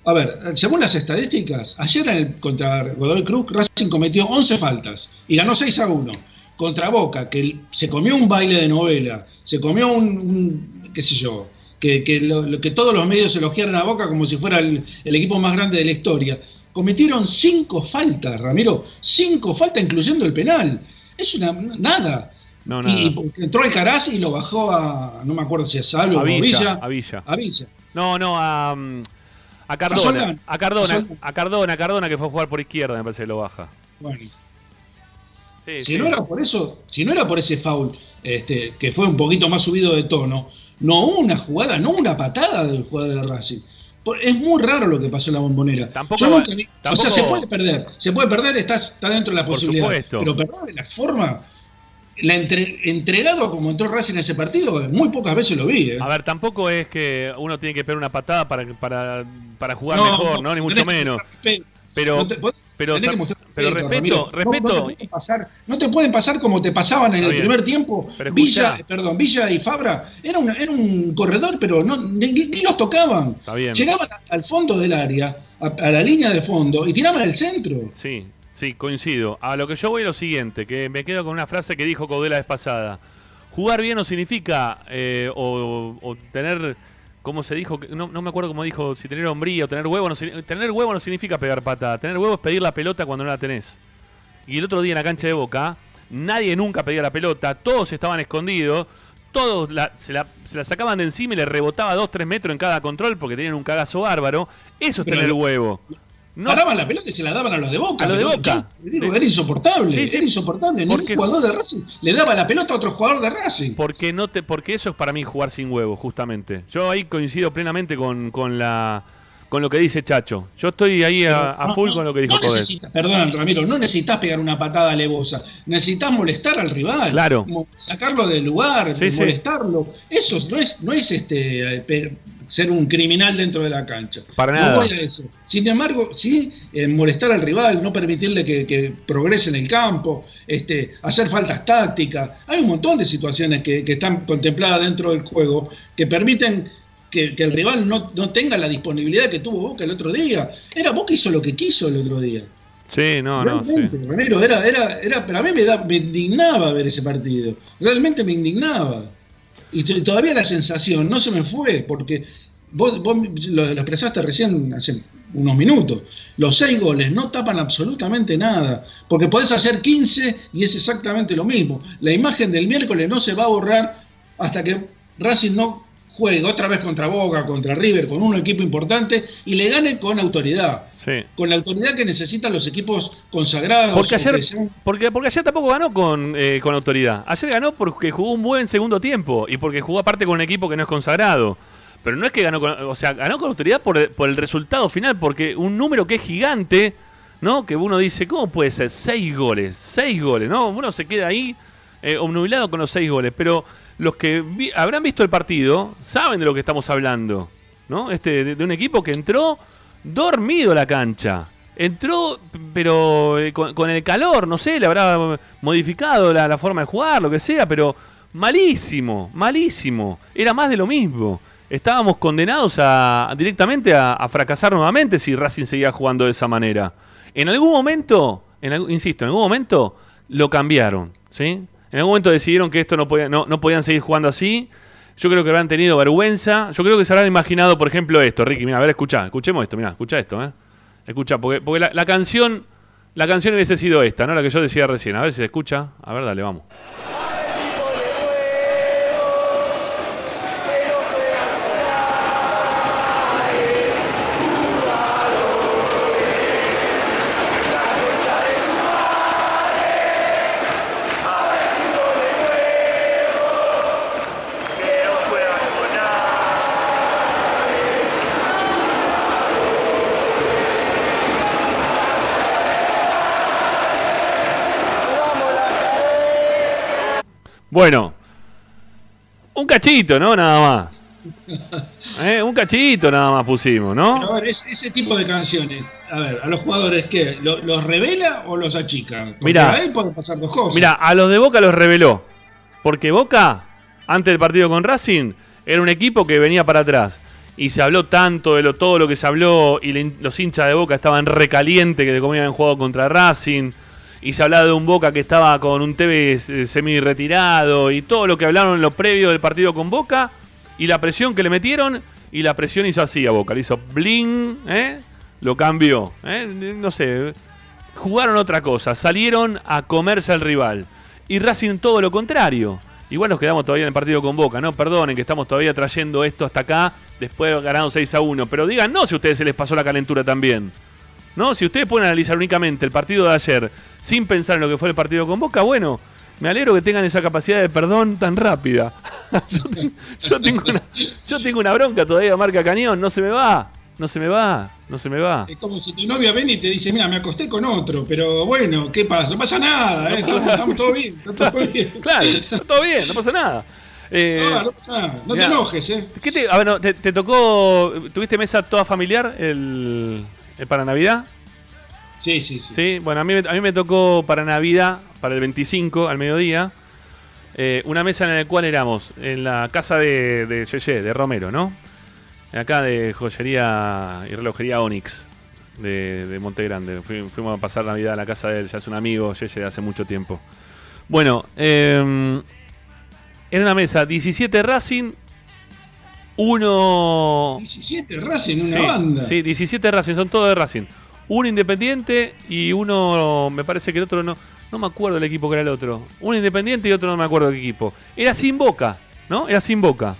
A ver, según las estadísticas, ayer en el- contra Godoy Cruz, Racing cometió 11 faltas y ganó 6 a 1. Contra Boca, que se comió un baile de novela, se comió un, un- qué sé yo, que, que lo- que todos los medios elogiaran a Boca como si fuera el, el equipo más grande de la historia. Cometieron cinco faltas, Ramiro, cinco faltas, incluyendo el penal. Es una nada. No, nada. Y entró Alcaraz y lo bajó a, no me acuerdo si a Salvo A o a Villa, Villa. a Villa. A Villa. No, no, a, mm, a Cardona. A Cardona, a Cardona, a Cardona que fue a jugar por izquierda, me parece que lo baja. Bueno, Sí, si sí. no era por eso, si no era por ese foul, este, que fue un poquito más subido de tono, no hubo una jugada, no una patada del jugador de Racing. Es muy raro lo que pasó en la bombonera. Tampoco nunca tampoco- O sea, se puede perder, se puede perder, está, está dentro de la Por posibilidad. supuesto. Pero perder de la forma, la entre- entregado como entró Racing en ese partido, muy pocas veces lo vi. ¿eh? A ver, tampoco es que uno tiene que pegar una patada para, para, para jugar No, mejor, ¿no? Ni mucho que menos. respeto. Pero, No te- pero, pero respeto, respeto, Ramiro. No- respeto. No, te pueden pasar, no te pueden pasar como te pasaban en el primer tiempo. Villa, perdón, Villa y Fabra era, una- era un corredor, pero no, ni, ni los tocaban. Llegaban al fondo del área, a, a la línea de fondo, y tiraban el centro. Sí, sí, coincido. A lo que yo voy es lo siguiente, que me quedo con una frase que dijo Caudela la vez pasada. Jugar bien no significa, eh, o, o tener, ¿cómo se dijo? No, no me acuerdo cómo dijo, si tener hombría o tener huevo. No, tener huevo no significa pegar patada. Tener huevo es pedir la pelota cuando no la tenés. Y el otro día en la cancha de Boca, nadie nunca pedía la pelota, todos estaban escondidos, todos la- se, la, se la sacaban de encima y le rebotaba 2-3 metros en cada control porque tenían un cagazo bárbaro. Eso es tener huevo. No, Paraban la pelota y se la daban a los de Boca. A los de Boca. digo, De- era insoportable, Sí, sí. era insoportable. Ningún Porque- jugador de Racing le daba la pelota a otro jugador de Racing. Porque no te, porque eso es para mí jugar sin huevo, justamente. Yo ahí coincido plenamente con, con la con lo que dice Chacho. Yo estoy ahí a, full no, con lo que dijo no necesitas, perdón, Ramiro, no necesitas pegar una patada alevosa. Necesitas molestar al rival. Claro. Sacarlo del lugar, Sí, sí. molestarlo. Eso no es, no es este eh, ser un criminal dentro de la cancha. Para No nada. voy a eso. Sin embargo, sí, eh, molestar al rival, no permitirle que, que progrese en el campo, este, hacer faltas tácticas. Hay un montón de situaciones que, que están contempladas dentro del juego que permiten que, que el rival no, no tenga la disponibilidad que tuvo Boca el otro día. Era Boca hizo lo que quiso el otro día. Sí, no, no, sí. Realmente, Ramiro, era, era, era, pero a mí me, da- me indignaba ver ese partido. Realmente me indignaba. Y todavía la sensación no se me fue, porque vos, vos lo expresaste recién hace unos minutos. Los seis goles no tapan absolutamente nada, porque podés hacer 15 y es exactamente lo mismo. La imagen del miércoles no se va a borrar hasta que Racing no juegue otra vez contra Boca, contra River, con un equipo importante y le gane con autoridad Sí. con la autoridad que necesitan los equipos consagrados. Porque ayer, porque, porque ayer tampoco ganó con, eh, con autoridad. Ayer ganó porque jugó un buen segundo tiempo y porque jugó aparte con un equipo que no es consagrado. Pero no es que ganó con, o sea, ganó con autoridad por el, por el resultado final, porque un número que es gigante, ¿no? Que uno dice, ¿cómo puede ser? Seis goles, seis goles, ¿no? Uno se queda ahí eh, obnubilado con los seis goles, pero los que habrán visto el partido saben de lo que estamos hablando, ¿no? Este, de, un equipo que entró dormido a la cancha. entró, pero eh, con, el calor, no sé, le habrá modificado la, forma de jugar, lo que sea, pero malísimo, malísimo. Era más de lo mismo. Estábamos condenados a, directamente a, fracasar nuevamente si Racing seguía jugando de esa manera. En algún momento, en insisto, en algún momento lo cambiaron, ¿sí? En algún momento decidieron que esto no, podía, no, no podían seguir jugando así. Yo creo que habrán tenido vergüenza. Yo creo que se habrán imaginado, por ejemplo, esto, Ricky. Mira, a ver, escucha, escuchemos esto, mira, escucha esto, ¿eh? Escucha, porque, porque la, la canción, la canción hubiese sido esta, ¿no? La que yo decía recién. A ver si se escucha. A ver, dale, vamos. Bueno, un cachito, ¿no? Nada más. Eh, Un cachito nada más pusimos, Pero ¿no? a ver, es- ese tipo de canciones, a ver, a los jugadores, ¿qué? ¿Lo- ¿Los revela o los achica? Porque Mirá. ahí pueden pasar dos cosas. Mira, a los de Boca los reveló. Porque Boca, antes del partido con Racing, era un equipo que venía para atrás. Y se habló tanto de lo, todo lo que se habló y le- los hinchas de Boca estaban recalientes que de cómo habían jugado contra Racing. Y se hablaba de un Boca que estaba con un TV semi retirado y todo lo que hablaron en lo previo del partido con Boca y la presión que le metieron y la presión hizo así a Boca, le hizo bling, ¿eh? lo cambió, ¿eh? no sé, jugaron otra cosa, salieron a comerse al rival. Y Racing todo lo contrario. Igual nos quedamos todavía en el partido con Boca, ¿no? Perdonen que estamos todavía trayendo esto hasta acá, después de ganaron 6 a 1. Pero digan, no, si a ustedes se les pasó la calentura también. ¿No? Si ustedes pueden analizar únicamente el partido de ayer sin pensar en lo que fue el partido con Boca, bueno, me alegro que tengan esa capacidad de perdón tan rápida. yo, ten- yo tengo una, yo tengo una bronca todavía, marca cañón, no se me va, no se me va, no se me va. Es como si tu novia viene y te dice, mira, me acosté con otro, pero bueno, ¿qué pasa? No pasa nada, ¿eh? estamos, estamos todo bien, está todo bien. Claro, está todo bien, no pasa nada. Eh, No, no pasa nada, no mirá. te enojes, ¿eh? ¿Qué te, a ver, no, te, te tocó, tuviste mesa toda familiar el, el para Navidad? Sí, sí, sí. Sí, bueno, a mí, me- a mí me tocó para Navidad, para el 25 al mediodía, eh, una mesa en la cual éramos en la casa de, de Yeye, de Romero, ¿no? Acá de joyería y relojería Onyx de, de Monte Grande. Fui- fuimos a pasar Navidad a la casa de él, ya es un amigo, Yeye de hace mucho tiempo. Bueno, eh, era una mesa, 17 Racing, uno 17 Racing, una sí, banda. Sí, 17 Racing, son todos de Racing. Uno independiente y uno, me parece que el otro no, no me acuerdo el equipo que era el otro. Uno independiente y otro no me acuerdo qué equipo. Era sin boca, ¿no? Era sin boca.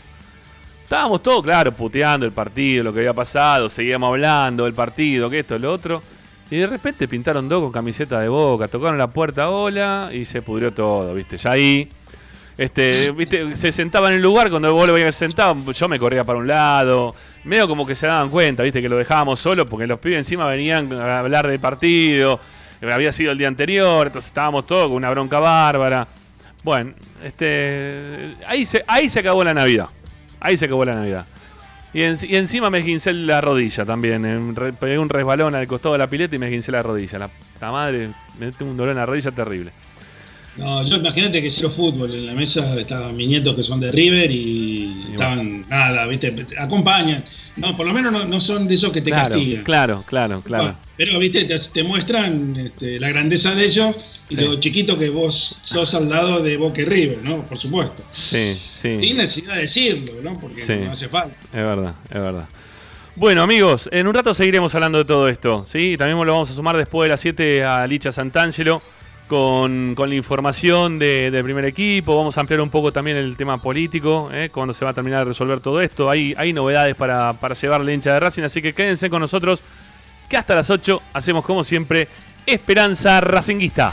Estábamos todos, claro, puteando el partido, lo que había pasado, seguíamos hablando del partido, que esto, lo otro. Y de repente pintaron dos con camiseta de boca, tocaron la puerta, hola, y se pudrió todo, ¿viste? Ya ahí, este, ¿viste? Se sentaba en el lugar, cuando vos lo veías sentado, yo me corría para un lado. Medio como que se daban cuenta, ¿viste? Que lo dejábamos solo porque los pibes encima venían a hablar del partido, que había sido el día anterior, entonces estábamos todos con una bronca bárbara. Bueno, este, ahí se, ahí se acabó la Navidad. Ahí se acabó la Navidad. Y, en- y encima me esguincé la rodilla también. en- re- pegué un resbalón al costado de la pileta y me esguincé la rodilla. La puta madre, me tengo un dolor en la rodilla terrible. No, yo imagínate que cero fútbol. En la mesa estaban mis nietos que son de River y, estaban, nada, viste, acompañan. No, por lo menos no, no son de esos que te Claro, castigan. claro, claro, claro. Pero, viste, te, te muestran este, la grandeza de ellos y Sí. lo chiquito que vos sos al lado de Boca y River, ¿no? Por supuesto. Sí, sí. Sin necesidad de decirlo, ¿no? Porque Sí. no hace falta. Es verdad, es verdad. Bueno, amigos, en un rato seguiremos hablando de todo esto, ¿sí? También lo vamos a sumar después de las 7 a Licha Santangelo con, con la información de- del primer equipo. Vamos a ampliar un poco también el tema político, ¿eh? cuando se va a terminar de resolver todo esto. Hay, hay novedades para, para llevarle hincha de Racing, así que quédense con nosotros, que hasta las 8 hacemos como siempre Esperanza Racinguista.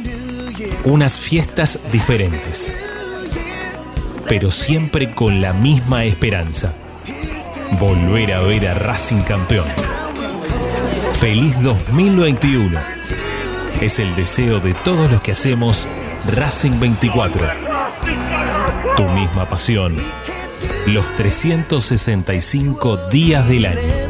Unas fiestas diferentes. Pero siempre con la misma esperanza. Volver a ver a Racing campeón. Feliz 2021. Es el deseo de todos los que hacemos Racing 24. Tu misma pasión. Los 365 días del año.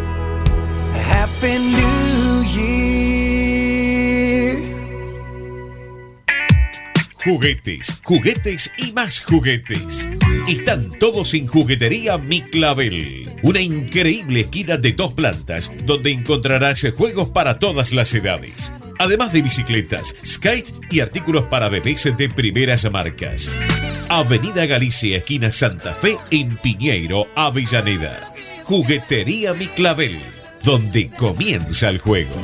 Juguetes, juguetes y más juguetes. Están todos en Juguetería Mi Clavel. Una increíble esquina de dos plantas donde encontrarás juegos para todas las edades. Además de bicicletas, skate y artículos para bebés de primeras marcas. Avenida Galicia, esquina Santa Fe, en Piñeiro, Avellaneda. Juguetería Mi Clavel, donde comienza el juego.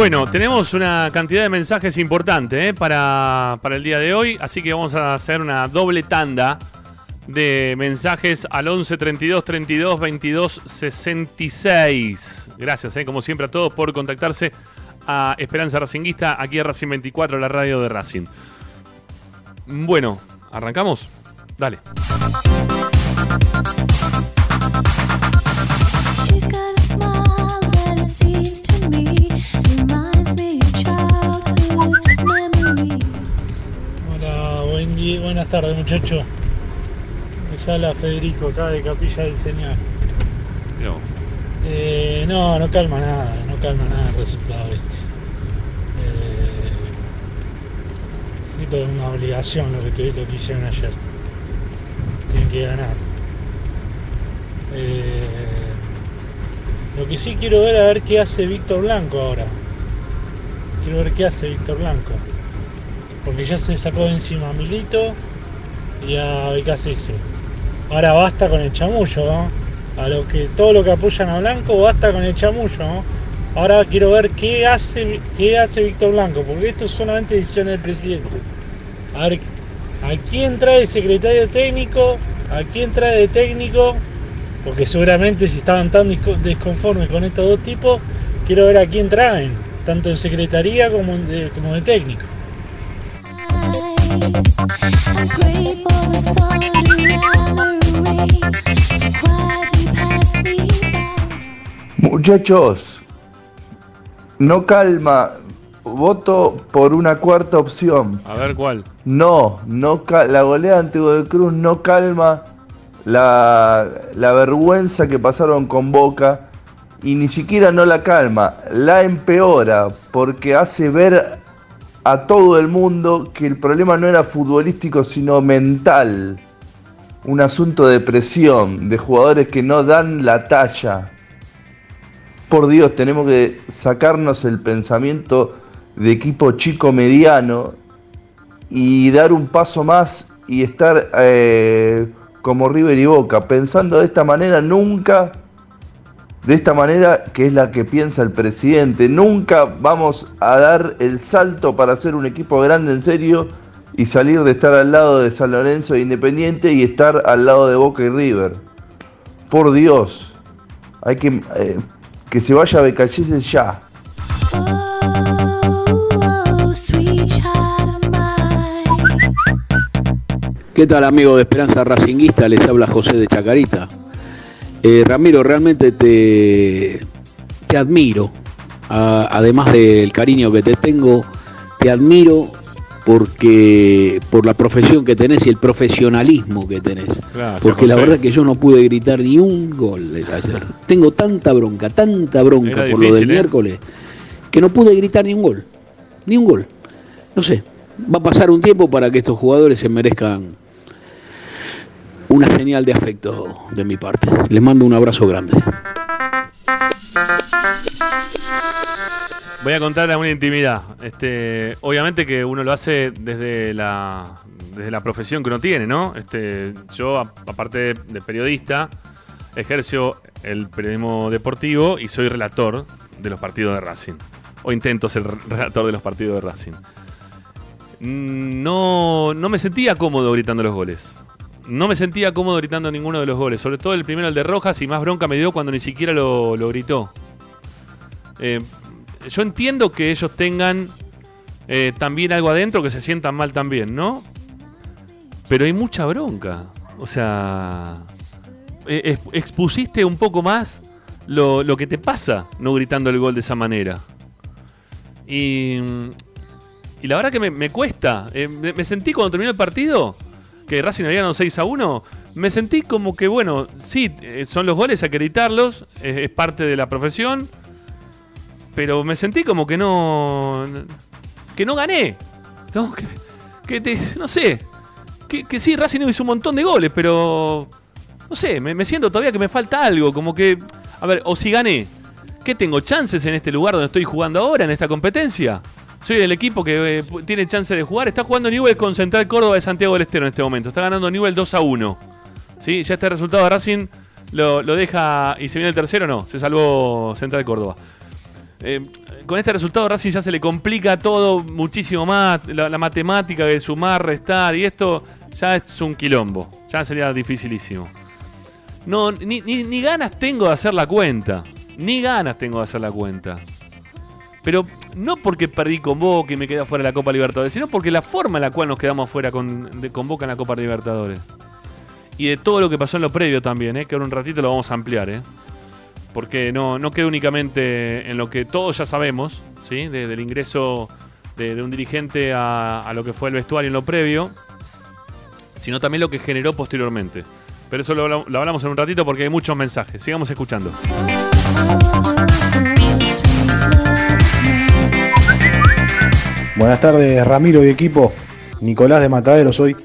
Bueno, tenemos una cantidad de mensajes importante ¿eh? para, para el día de hoy, así que vamos a hacer una doble tanda de mensajes al 11 32 32 22 66. Gracias, ¿eh? como siempre, a todos por contactarse a Esperanza Racinguista, aquí a Racing 24, la radio de Racing. Bueno, ¿arrancamos? Dale. Buenas tardes muchachos. Les habla Federico acá de Capilla del Señor. No. Eh, no, no calma nada, no calma nada el resultado este. Eh, esto es una obligación lo que, lo que hicieron ayer. Tienen que ganar. Eh, lo que sí quiero ver a ver qué hace Víctor Blanco ahora. Quiero ver qué hace Víctor Blanco. Porque ya se sacó de encima a Milito y a BKCS. Ahora basta con el chamullo. A lo que todo lo que apoyan a Blanco, basta con el chamullo. Ahora quiero ver qué hace, qué hace Víctor Blanco, porque esto es solamente decisión del presidente. A ver, ¿a quién trae secretario técnico? ¿A quién trae de técnico? Porque seguramente si estaban tan desconformes con estos dos tipos, quiero ver a quién traen, tanto en secretaría como de técnico. Muchachos, no calma. Voto por una cuarta opción. A ver cuál. No, no la goleada ante Godoy Cruz no calma la, la vergüenza que pasaron con Boca y ni siquiera no la calma, la empeora porque hace ver a todo el mundo que el problema no era futbolístico sino mental. Un asunto de presión, de jugadores que no dan la talla. Por Dios, tenemos que sacarnos el pensamiento de equipo chico mediano y dar un paso más y estar eh, como River y Boca, pensando de esta manera nunca, de esta manera que es la que piensa el presidente, nunca vamos a dar el salto para ser un equipo grande en serio y salir de estar al lado de San Lorenzo e Independiente y estar al lado de Boca y River. Por Dios, hay que eh, que se vaya a Becallese ya. ¿Qué tal amigo de Esperanza Racinguista? Les habla José de Chacarita. Eh, Ramiro, realmente te, te admiro, A- además del cariño que te tengo, te admiro porque por la profesión que tenés y el profesionalismo que tenés. Gracias, porque la verdad que yo no pude gritar ni un gol ayer. Tengo tanta bronca, tanta bronca Era por lo del ¿eh? miércoles, que no pude gritar ni un gol. Ni un gol. No sé, va a pasar un tiempo para que estos jugadores se merezcan una señal de afecto de mi parte. Les mando un abrazo grande. Voy a contarle una intimidad. Este, obviamente que uno lo hace desde la, desde la profesión que uno tiene, ¿no? Este, yo, aparte de, de periodista, ejercio el periodismo deportivo y soy relator de los partidos de Racing. O intento ser relator de los partidos de Racing. Mm, No, no me sentía cómodo gritando los goles. No me sentía cómodo gritando ninguno de los goles. Sobre todo el primero, el de Rojas, y más bronca me dio cuando ni siquiera lo, lo gritó. Eh, yo entiendo que ellos tengan eh, también algo adentro, que se sientan mal también, ¿no? Pero hay mucha bronca. O sea, ex- expusiste un poco más lo, lo que te pasa no gritando el gol de esa manera. Y, y la verdad que me, me cuesta. Eh, me, me sentí cuando terminó el partido, que Racing había ganado 6 a 1. Me sentí como que, bueno, sí, eh, son los goles, gritarlos, es- es parte de la profesión. Pero me sentí como que no. que no gané. No, que, que te- no sé. Que, que sí, Racing hizo un montón de goles, pero. No sé, me, me siento todavía que me falta algo. Como que. A ver, o si gané, ¿qué tengo chances en este lugar donde estoy jugando ahora, en esta competencia? Soy el equipo que eh, tiene chance de jugar. Está jugando Newell con Central Córdoba de Santiago del Estero en este momento. Está ganando Newell 2 a 1. ¿Sí? Ya este resultado de Racing lo, deja. ¿Y se viene el tercero? No, se salvó Central Córdoba. Eh, con este resultado Racing ya se le complica todo muchísimo más. La, matemática de sumar, restar y esto ya es un quilombo. Ya sería dificilísimo. No, ni ganas tengo de hacer la cuenta. Ni ganas tengo de hacer la cuenta. Pero no porque perdí con Boca y me quedé fuera de la Copa Libertadores, sino porque la forma en la cual nos quedamos fuera con, de- Boca en la Copa Libertadores. Y de todo lo que pasó en lo previo también, ¿eh? que ahora un ratito lo vamos a ampliar. ¿eh? Porque no, no queda únicamente en lo que todos ya sabemos, ¿sí? desde el ingreso de, de un dirigente a, a lo que fue el vestuario en lo previo, sino también lo que generó posteriormente. Pero eso lo, lo hablamos en un ratito porque hay muchos mensajes. Sigamos escuchando. Buenas tardes, Ramiro y equipo. Nicolás de Matadero soy.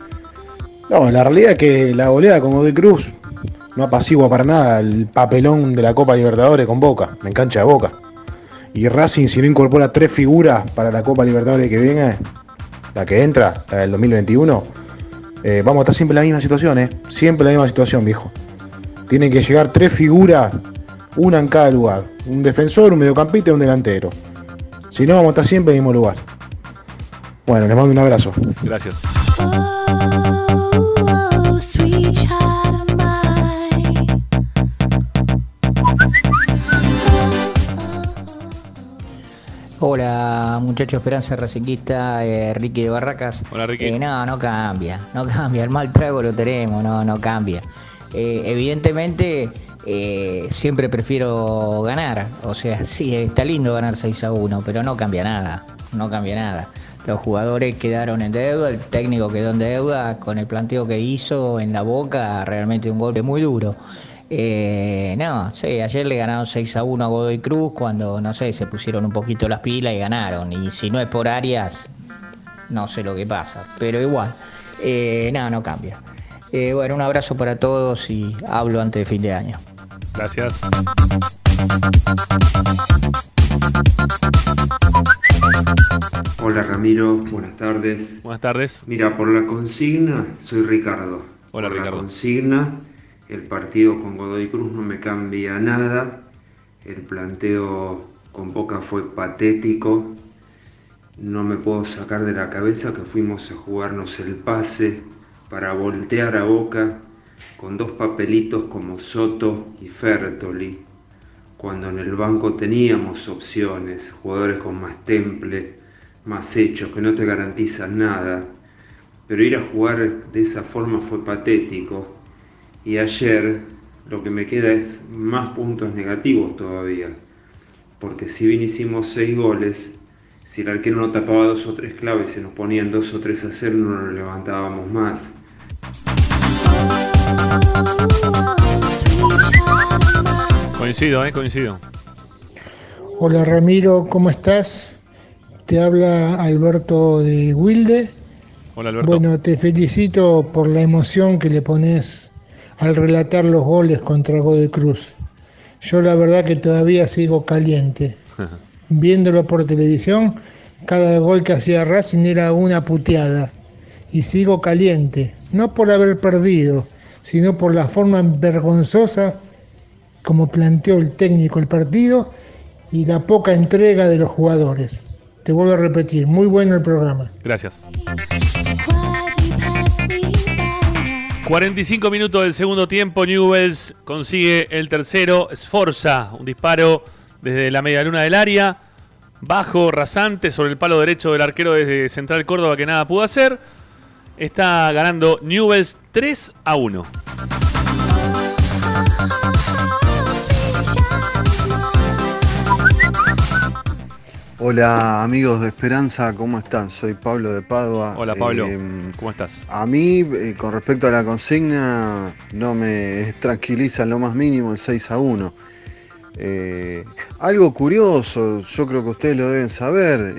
No, la realidad es que la goleada como de Cruz no apacigua para nada el papelón de la Copa Libertadores con Boca, en cancha de Boca. Y Racing, si no incorpora tres figuras para la Copa Libertadores que viene, la que entra, la del 2021, eh, vamos a estar siempre en la misma situación, ¿eh? Siempre en la misma situación, viejo. Tienen que llegar tres figuras Una en cada lugar. Un defensor, un mediocampista y un delantero. Si no, vamos a estar siempre en el mismo lugar. Bueno, les mando un abrazo. Gracias. Oh. Hola muchachos Esperanza Racinguista, eh, Ricky de Barracas. Hola Ricky. Eh, no, no cambia, no cambia, el mal trago lo tenemos, no, no cambia. Eh, evidentemente eh, siempre prefiero ganar, o sea, sí, está lindo ganar 6 a 1, pero no cambia nada, no cambia nada. Los jugadores quedaron en deuda, el técnico quedó en deuda con el planteo que hizo en la boca, realmente un golpe muy duro. Eh, no, sí, ayer le ganaron 6 a 1 a Godoy Cruz cuando, no sé, se pusieron un poquito las pilas y ganaron. Y si no es por Arias, no sé lo que pasa. Pero igual, eh, no, no cambia. Eh, bueno, un abrazo para todos y hablo antes de fin de año. Gracias. Hola Ramiro, buenas tardes. Buenas tardes. Mira, por la consigna, soy Ricardo. Hola, por Ricardo. la consigna, el partido con Godoy Cruz no me cambia nada. El planteo con Boca fue patético. No me puedo sacar de la cabeza que fuimos a jugarnos el pase para voltear a Boca con dos papelitos como Soto y Fertoli, cuando en el banco teníamos opciones, jugadores con más temple, más hechos, que no te garantizan nada. Pero ir a jugar de esa forma fue patético. Y ayer lo que me queda es más puntos negativos todavía. Porque si bien hicimos seis goles, si el arquero no tapaba dos o tres claves, se nos ponían dos o tres a cero, no nos levantábamos más. Coincido, eh, coincido. Hola Ramiro, ¿cómo estás? Te habla Alberto de Wilde. Hola Alberto. Bueno, te felicito por la emoción que le pones al relatar los goles contra Godoy Cruz. Yo la verdad que todavía sigo caliente. Viéndolo por televisión, cada gol que hacía Racing era una puteada. Y sigo caliente, no por haber perdido, sino por la forma vergonzosa como planteó el técnico el partido y la poca entrega de los jugadores. Te vuelvo a repetir, muy bueno el programa. Gracias. 45 minutos del segundo tiempo, Newells consigue el tercero, Sforza, un disparo desde la media luna del área, bajo, rasante, sobre el palo derecho del arquero desde Central Córdoba que nada pudo hacer. Está ganando Newells 3 a 1. Hola amigos de Esperanza, ¿cómo están? Soy Pablo de Padua. Hola Pablo, Eh, ¿cómo estás? a mí, eh, con respecto a la consigna, no me tranquiliza en lo más mínimo el 6 a 1. Eh, algo curioso, yo creo que ustedes lo deben saber.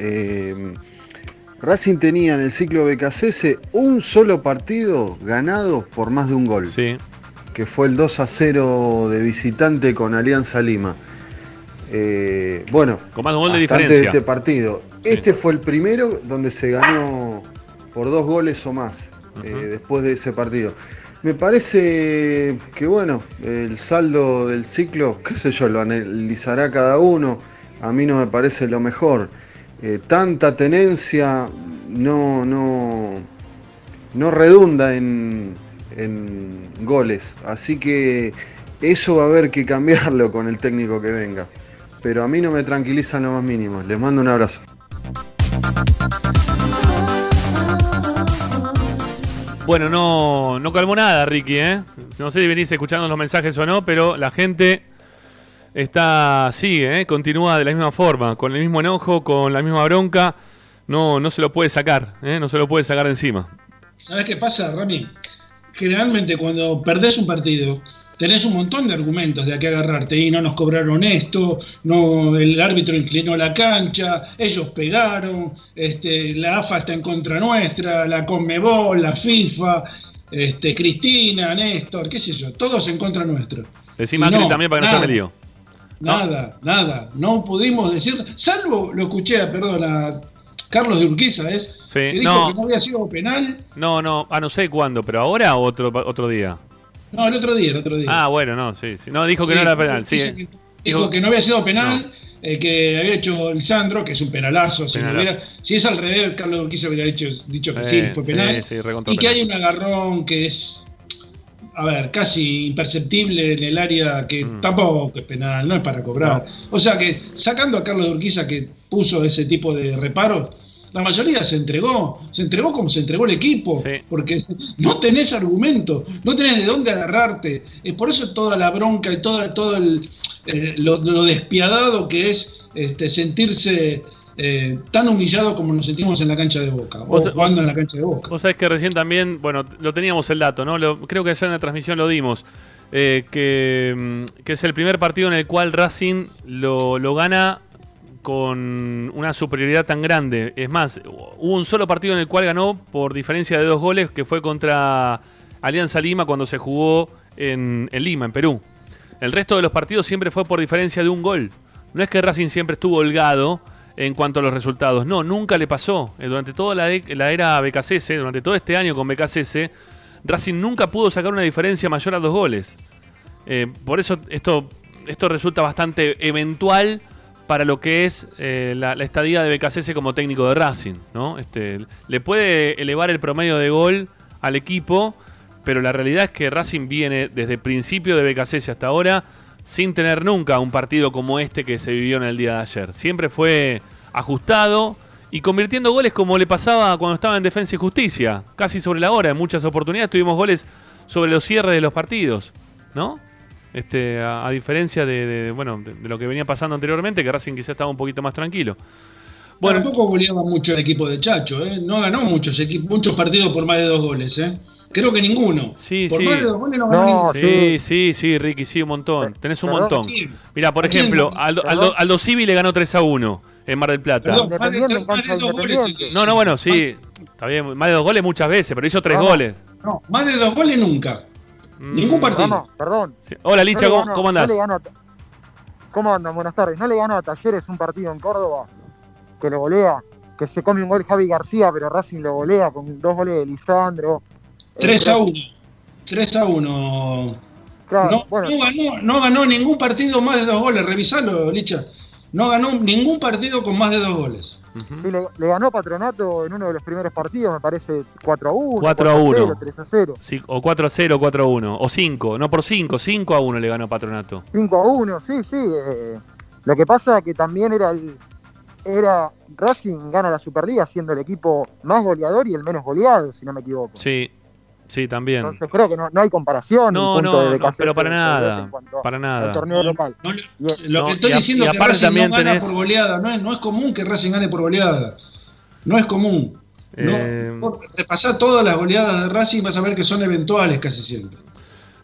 Racing tenía en el ciclo BKCS un solo partido ganado por más de un gol. Que fue el 2 a 0 de visitante con Alianza Lima. Eh, bueno, Con más de gol diferencia. de este partido. Este fue el primero donde se ganó por dos goles o más eh, después de ese partido. Me parece que bueno, el saldo del ciclo, qué sé yo, lo analizará cada uno. A mí no me parece lo mejor. Eh, tanta tenencia no, no, no redunda en, en goles. Así que eso va a haber que cambiarlo con el técnico que venga. Pero a mí no me tranquiliza en lo más mínimo. Les mando un abrazo. Bueno, no, no calmó nada, Ricky, ¿eh? No sé si venís escuchando los mensajes o no, pero la gente está sigue, ¿eh? Continúa de la misma forma, con el mismo enojo, con la misma bronca. No, no se lo puede sacar, ¿eh? No se lo puede sacar de encima. ¿Sabes qué pasa, Rami? Generalmente cuando perdés un partido, tenés un montón de argumentos de a qué agarrarte. Y no nos cobraron esto, no, el árbitro inclinó la cancha, ellos pegaron, este, la AFA está en contra nuestra, la Conmebol, la FIFA, este, Cristina, Néstor, qué sé yo, todos en contra nuestro. Decí Y Macri no, también para que no se me lío. Nada, nada. No pudimos decir, salvo lo escuché, a, perdón, a Carlos de Urquiza, ¿es? Sí, que dijo no. que no había sido penal. No, no, ah, no sé cuándo, pero ahora o otro, otro día. No, el otro día, el otro día. Ah, bueno, no, sí, sí. No, dijo que Sí, no era penal, sí. que- dijo que no había sido penal el que había hecho Lisandro, que es un penalazo. Si, Penalazo. hubiera- si es al revés, Carlos Urquiza hubiera dicho, dicho que sí, fue penal. y que hay un agarrón que es, a ver, casi imperceptible en el área que Mm. tampoco es penal, no es para cobrar. O sea que sacando a Carlos Urquiza que puso ese tipo de reparos, la mayoría se entregó, se entregó como se entregó el equipo, porque no tenés argumento, no tenés de dónde agarrarte. Es por eso toda la bronca y todo, todo el, eh, lo, lo despiadado que es este, sentirse eh, tan humillado como nos sentimos en la cancha de Boca, o vos- jugando en la cancha de Boca. Vos sabés que recién también, bueno, lo teníamos el dato, ¿no? Lo- creo que ayer en la transmisión lo dimos. eh, que, mm, que es el primer partido en el cual Racing lo, lo gana con una superioridad tan grande. Es más, hubo un solo partido en el cual ganó por diferencia de dos goles, que fue contra Alianza Lima cuando se jugó en, Lima, en Perú. El resto de los partidos siempre fue por diferencia de un gol. No es que Racing siempre estuvo holgado en cuanto a los resultados. No, nunca le pasó. Eh, Durante toda la era BKCS, durante todo este año con BKCS, Racing nunca pudo sacar una diferencia mayor a dos goles. Eh, por eso esto, esto resulta bastante eventual para lo que es eh, la, estadía de BKCS como técnico de Racing. ¿no? Este, le puede elevar el promedio de gol al equipo, pero la realidad es que Racing viene desde el principio de BKCS hasta ahora sin tener nunca un partido como este que se vivió en el día de ayer. Siempre fue ajustado y convirtiendo goles como le pasaba cuando estaba en Defensa y Justicia, casi sobre la hora. En muchas oportunidades tuvimos goles sobre los cierres de los partidos, ¿no? Este, a, a diferencia de, de- bueno, de, de lo que venía pasando anteriormente, que Racing quizá estaba un poquito más tranquilo. Bueno, tampoco goleaba mucho el equipo de Chacho, ¿eh? no ganó muchos, muchos partidos por más de dos goles. ¿eh? Creo que ninguno. Sí, por sí. más de dos goles no ganó ninguno. sí, sí, sí, Ricky, sí, un montón. Tenés un montón. Mira, por ejemplo, Aldo. Aldo, Aldo Civi le ganó 3 a 1 en Mar del Plata. Perdón, más de, tres- más de dos goles. No, no, bueno, sí. Está bien, más de dos goles muchas veces, pero hizo tres No, no. goles. No, más de dos goles nunca. Ningún partido. No, no, perdón. Hola, Licha, No le ¿cómo, ganó- cómo andás? no le ganó a- ¿Cómo andan? Buenas tardes. No le ganó a Talleres un partido en Córdoba que lo golea, que se come un gol Javi García, pero Racing lo golea con dos goles de Lisandro. 3 a 1. 3 a 1. Claro, no, bueno. no ganó, no ganó ningún partido más de dos goles. Revisalo, Licha. No ganó ningún partido con más de dos goles. Sí, le, le ganó a Patronato en uno de los primeros partidos, me parece 4 a 1. 4 a 1. 3 a 0. Sí, o 4 a 0, 4 a 1. O 5, no por 5, 5 a 1 le ganó Patronato. 5 a 1, sí, sí. eh, lo que pasa que también era el. Era Racing gana la Superliga siendo el equipo más goleador y el menos goleado, si no me equivoco. Sí, sí, también. Entonces creo que no, no hay comparación. No, punto no, de no, pero para nada, para nada. torneo local. Lo No, que estoy diciendo y es que aparte Racing también no gana tenés- por goleada. No es, no es común que Racing gane por goleada. No es común. No, Eh, repasá todas las goleadas de Racing y vas a ver que son eventuales casi siempre.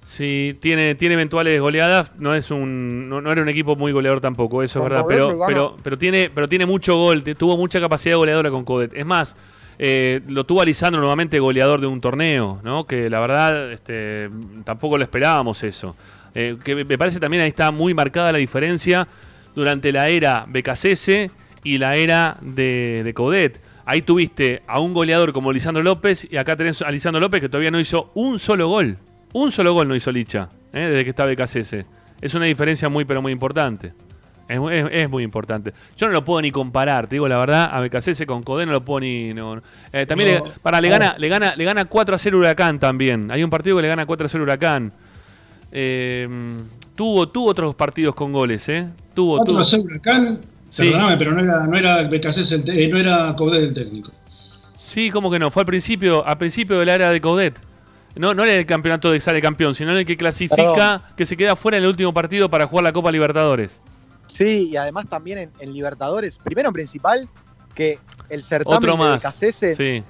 Sí, tiene, tiene eventuales goleadas. No es un, no, no era un equipo muy goleador tampoco, eso es verdad. Codet Pero, pero, pero tiene, pero tiene mucho gol, tuvo mucha capacidad goleadora con Codet. Es más, eh, lo tuvo a Lisandro nuevamente goleador de un torneo, ¿no? Que la verdad, este, tampoco lo esperábamos eso. Eh, que me parece también ahí está muy marcada la diferencia durante la era BKCS y la era de, de. Ahí tuviste a un goleador como Lisandro López y acá tenés a Lisandro López que todavía no hizo un solo gol. Un solo gol no hizo Licha, ¿eh? desde que está BKCS. Es una diferencia muy, pero muy importante. Es, es- es muy importante. Yo no lo puedo ni comparar, te digo la verdad, a BKCS con Codé no lo puedo ni. no- no. Eh, también No. le, para, le, gana, le, gana, le gana 4 a 0 Huracán también. Hay un partido que le gana 4 a 0 Huracán. Eh, tuvo, tuvo otros partidos con goles, ¿eh? Tuvo, 4 tuvo. a 0 Huracán, Sí. perdóname, pero no era, no era el te- eh, no era Coudet el técnico. Sí, como que no, fue al principio, al principio de la era de Coudet. No, no era el campeonato de sale campeón, sino el que clasifica, Perdón. que se queda fuera en el último partido para jugar la Copa Libertadores. Sí, y además también en, en Libertadores, primero en principal, que el certamen Otro de más. BKCS Sí.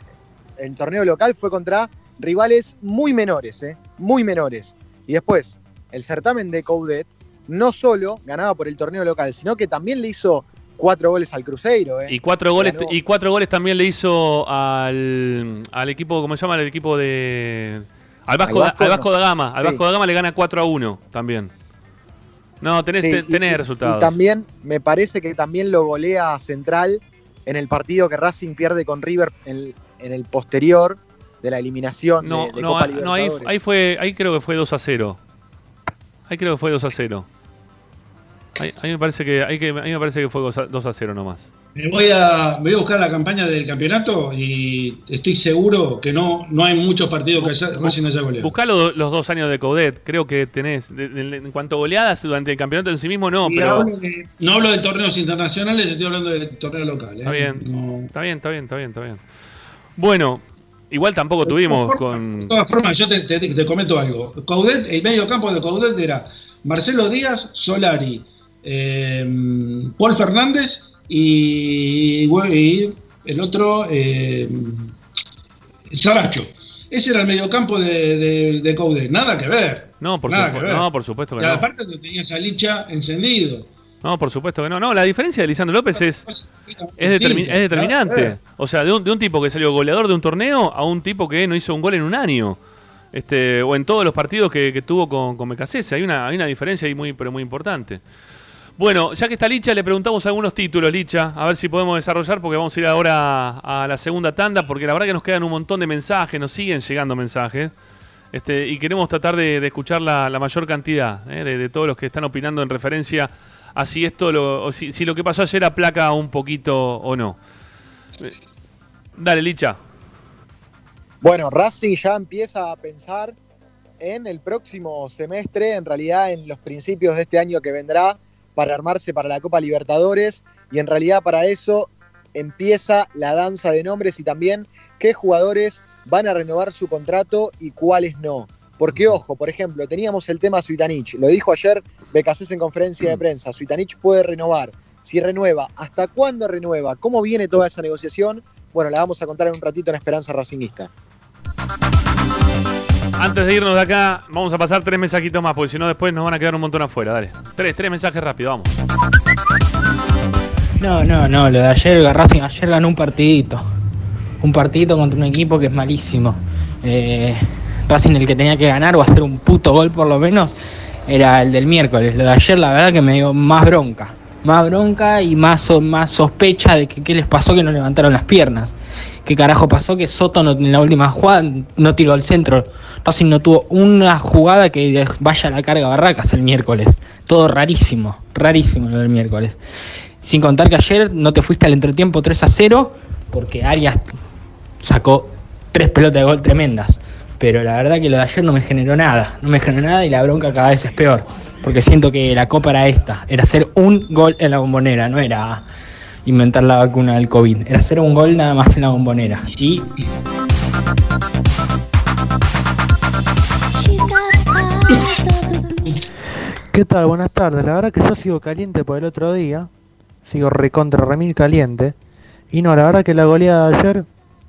en torneo local fue contra rivales muy menores, ¿eh? muy menores. Y después, el certamen de Coudet no solo ganaba por el torneo local, sino que también le hizo cuatro goles al Cruzeiro. ¿eh? Y cuatro goles, Ganó. y cuatro goles también le hizo al, al equipo, ¿cómo se llama? El equipo de. Al Vasco, Al Vasco, al Vasco no. da Gama. Al Sí. Vasco da Gama le gana 4 a 1 también. No, tenés, Sí, ten- tenés y- resultados. Y también me parece que también lo golea Central en el partido que Racing pierde con River en, en el posterior de la eliminación no, de, de no, Copa ah, no, ahí, ahí fue, ahí creo que fue 2 a 0. Ahí creo que fue 2 a 0. A, a mí me parece que, hay que, a mí me parece que fue 2 a 0 nomás. Me voy, a, me voy a buscar la campaña del campeonato y estoy seguro que no, no hay muchos partidos que haya, Racing haya goleado. Buscá lo- los dos años de Coudet, creo que tenés. de- de- en cuanto a goleadas durante el campeonato en sí mismo, no, Y pero. hablo de- no hablo de torneos internacionales, estoy hablando de torneo local. ¿eh? Está bien, No- está bien, está bien, está bien, está bien. Bueno, igual tampoco tuvimos De con. todas formas, yo te, te- te comento algo. Coudet, el medio campo de Coudet era Marcelo Díaz, Solari, eh, Paul Fernández y, y el otro, eh, Saracho. Ese era el mediocampo de, de, de Coudet. Nada que ver. No, por, Nada supu- que ver. no, por supuesto que Y no. aparte te tenías a Licha encendido. No, por supuesto que no. No, la diferencia de Lisandro López es, es, determi- es determinante. O sea, de un, de un tipo que salió goleador de un torneo a un tipo que no hizo un gol en un año. Este, o en todos los partidos que, que tuvo con, con Becasese. Hay una, hay una diferencia ahí muy, pero muy importante. Bueno, ya que está Licha, le preguntamos algunos títulos, Licha, a ver si podemos desarrollar, porque vamos a ir ahora a la segunda tanda, porque la verdad que nos quedan un montón de mensajes, nos siguen llegando mensajes, este, y queremos tratar de, escuchar la, mayor cantidad ¿eh? de, todos los que están opinando en referencia a si esto, lo, si, lo que pasó ayer aplaca un poquito o no. Dale, Licha. Bueno, Racing ya empieza a pensar en el próximo semestre, en realidad en los principios de este año que vendrá, para armarse para la Copa Libertadores y en realidad para eso empieza la danza de nombres y también qué jugadores van a renovar su contrato y cuáles no. Porque, ojo, por ejemplo, teníamos el tema Suitanich. Lo dijo ayer Becasés en conferencia de prensa. Suitanich puede renovar. Si renueva, ¿hasta cuándo renueva? ¿Cómo viene toda esa negociación? Bueno, la vamos a contar en un ratito en Esperanza Racinguista. Antes de irnos de acá, vamos a pasar tres mensajitos más, porque si no después nos van a quedar un montón afuera. Dale. Tres, tres mensajes rápido, vamos. No, no, no, lo de ayer, Racing ayer ganó un partidito. Un partidito contra un equipo que es malísimo. Eh, Racing el que tenía que ganar o hacer un puto gol por lo menos era el del miércoles. Lo de ayer la verdad que me dio más bronca. Más bronca y más, más sospecha de que qué les pasó que no levantaron las piernas. ¿Qué carajo pasó que Soto no- en la última jugada no tiró al centro? Racing no tuvo una jugada que vaya a la carga Barracas el miércoles. Todo rarísimo, rarísimo lo del miércoles. Sin contar que ayer no te fuiste al entretiempo 3 a 0 porque Arias sacó tres pelotas de gol tremendas. Pero la verdad que lo de ayer no me generó nada. No me generó nada y la bronca cada vez es peor. Porque siento que la copa era esta. Era hacer un gol en la bombonera. No era inventar la vacuna del COVID. Era hacer un gol nada más en la bombonera. Y ¿Qué tal? Buenas tardes. La verdad que yo sigo caliente por el otro día. Sigo recontra remil caliente. Y no, la verdad que la goleada de ayer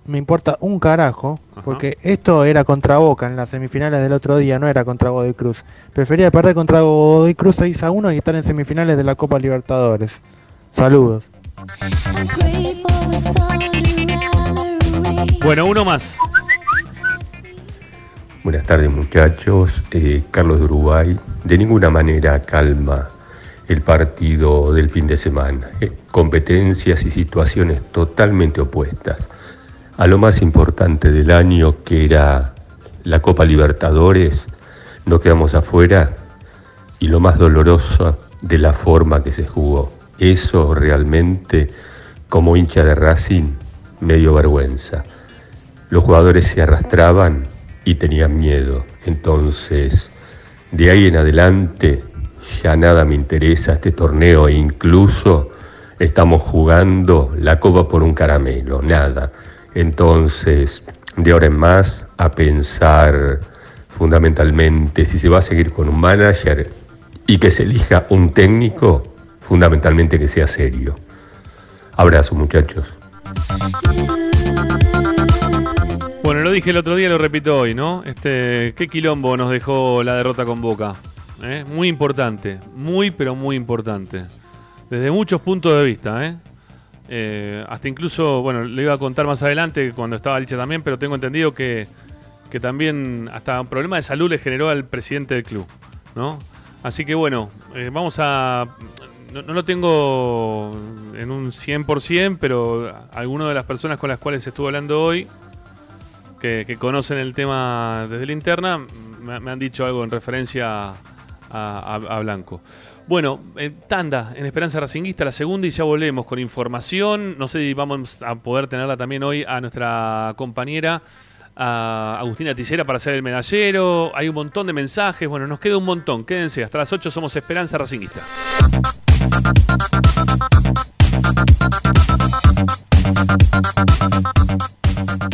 me importa un carajo. Porque esto era contra Boca en las semifinales del otro día, no era contra Godoy Cruz. Prefería perder contra Godoy Cruz 6 a 1 y estar en semifinales de la Copa Libertadores. Saludos. Bueno, uno más. Buenas tardes muchachos, Eh, Carlos de Uruguay. De ninguna manera calma el partido del fin de semana. Eh, competencias y situaciones totalmente opuestas. A lo más importante del año que era la Copa Libertadores, nos quedamos afuera y lo más doloroso de la forma que se jugó. Eso realmente, como hincha de Racing, me dio vergüenza. Los jugadores se arrastraban y tenían miedo. Entonces, de ahí en adelante, ya nada me interesa este torneo e incluso estamos jugando la copa por un caramelo, nada. Entonces, de ahora en más, a pensar fundamentalmente si se va a seguir con un manager y que se elija un técnico, fundamentalmente que sea serio. Abrazo muchachos. Dije el otro día, lo repito hoy, ¿no? Este, qué quilombo nos dejó la derrota con Boca. ¿eh? Muy importante, muy pero muy importante. Desde muchos puntos de vista, ¿eh? Eh, hasta incluso, bueno, le iba a contar más adelante cuando estaba Licha también, pero tengo entendido que, que también hasta un problema de salud le generó al presidente del club, ¿no? Así que bueno, eh, vamos a... No, no lo tengo en un 100%, pero algunas de las personas con las cuales estuve hablando hoy, que, conocen el tema desde la interna, me, han dicho algo en referencia a, Blanco. Bueno, eh, tanda en Esperanza Racinguista, la segunda, y ya volvemos con información. No sé si vamos a poder tenerla también hoy a nuestra compañera a Agustina Tillera para hacer el medallero. Hay un montón de mensajes. Bueno, nos queda un montón. Quédense, hasta las 8 somos Esperanza Racinguista.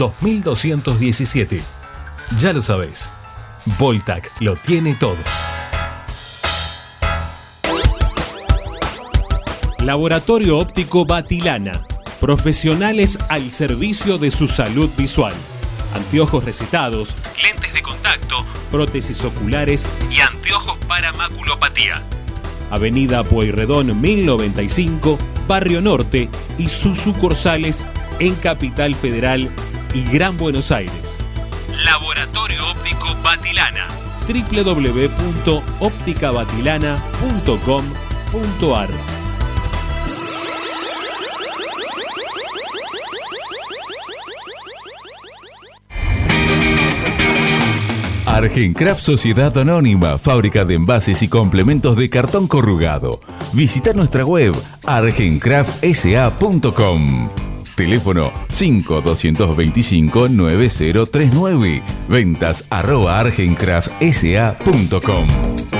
2217. Ya lo sabéis, Voltac lo tiene todo. Laboratorio Óptico Batilana. Profesionales al servicio de su salud visual. Anteojos recetados, lentes de contacto, prótesis oculares y anteojos para maculopatía. Avenida Pueyrredón 1095, Barrio Norte y sus sucursales en Capital Federal y Gran Buenos Aires. Laboratorio Óptico Batilana www.opticabatilana.com.ar Argencraft Sociedad Anónima, fábrica de envases y complementos de cartón corrugado. Visita nuestra web argencraftsa.com. Teléfono 5225-9039. Ventas arroba argencraftsa.com.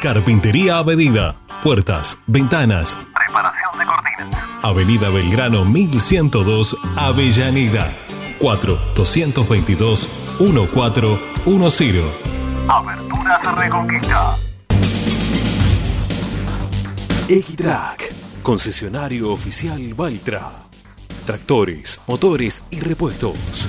Carpintería a medida. Puertas, ventanas. Preparación de cortinas. Avenida Belgrano 1102, Avellaneda. 4-222-1410. Aberturas Reconquista. Equitrack, concesionario oficial Valtra. Tractores, motores y repuestos.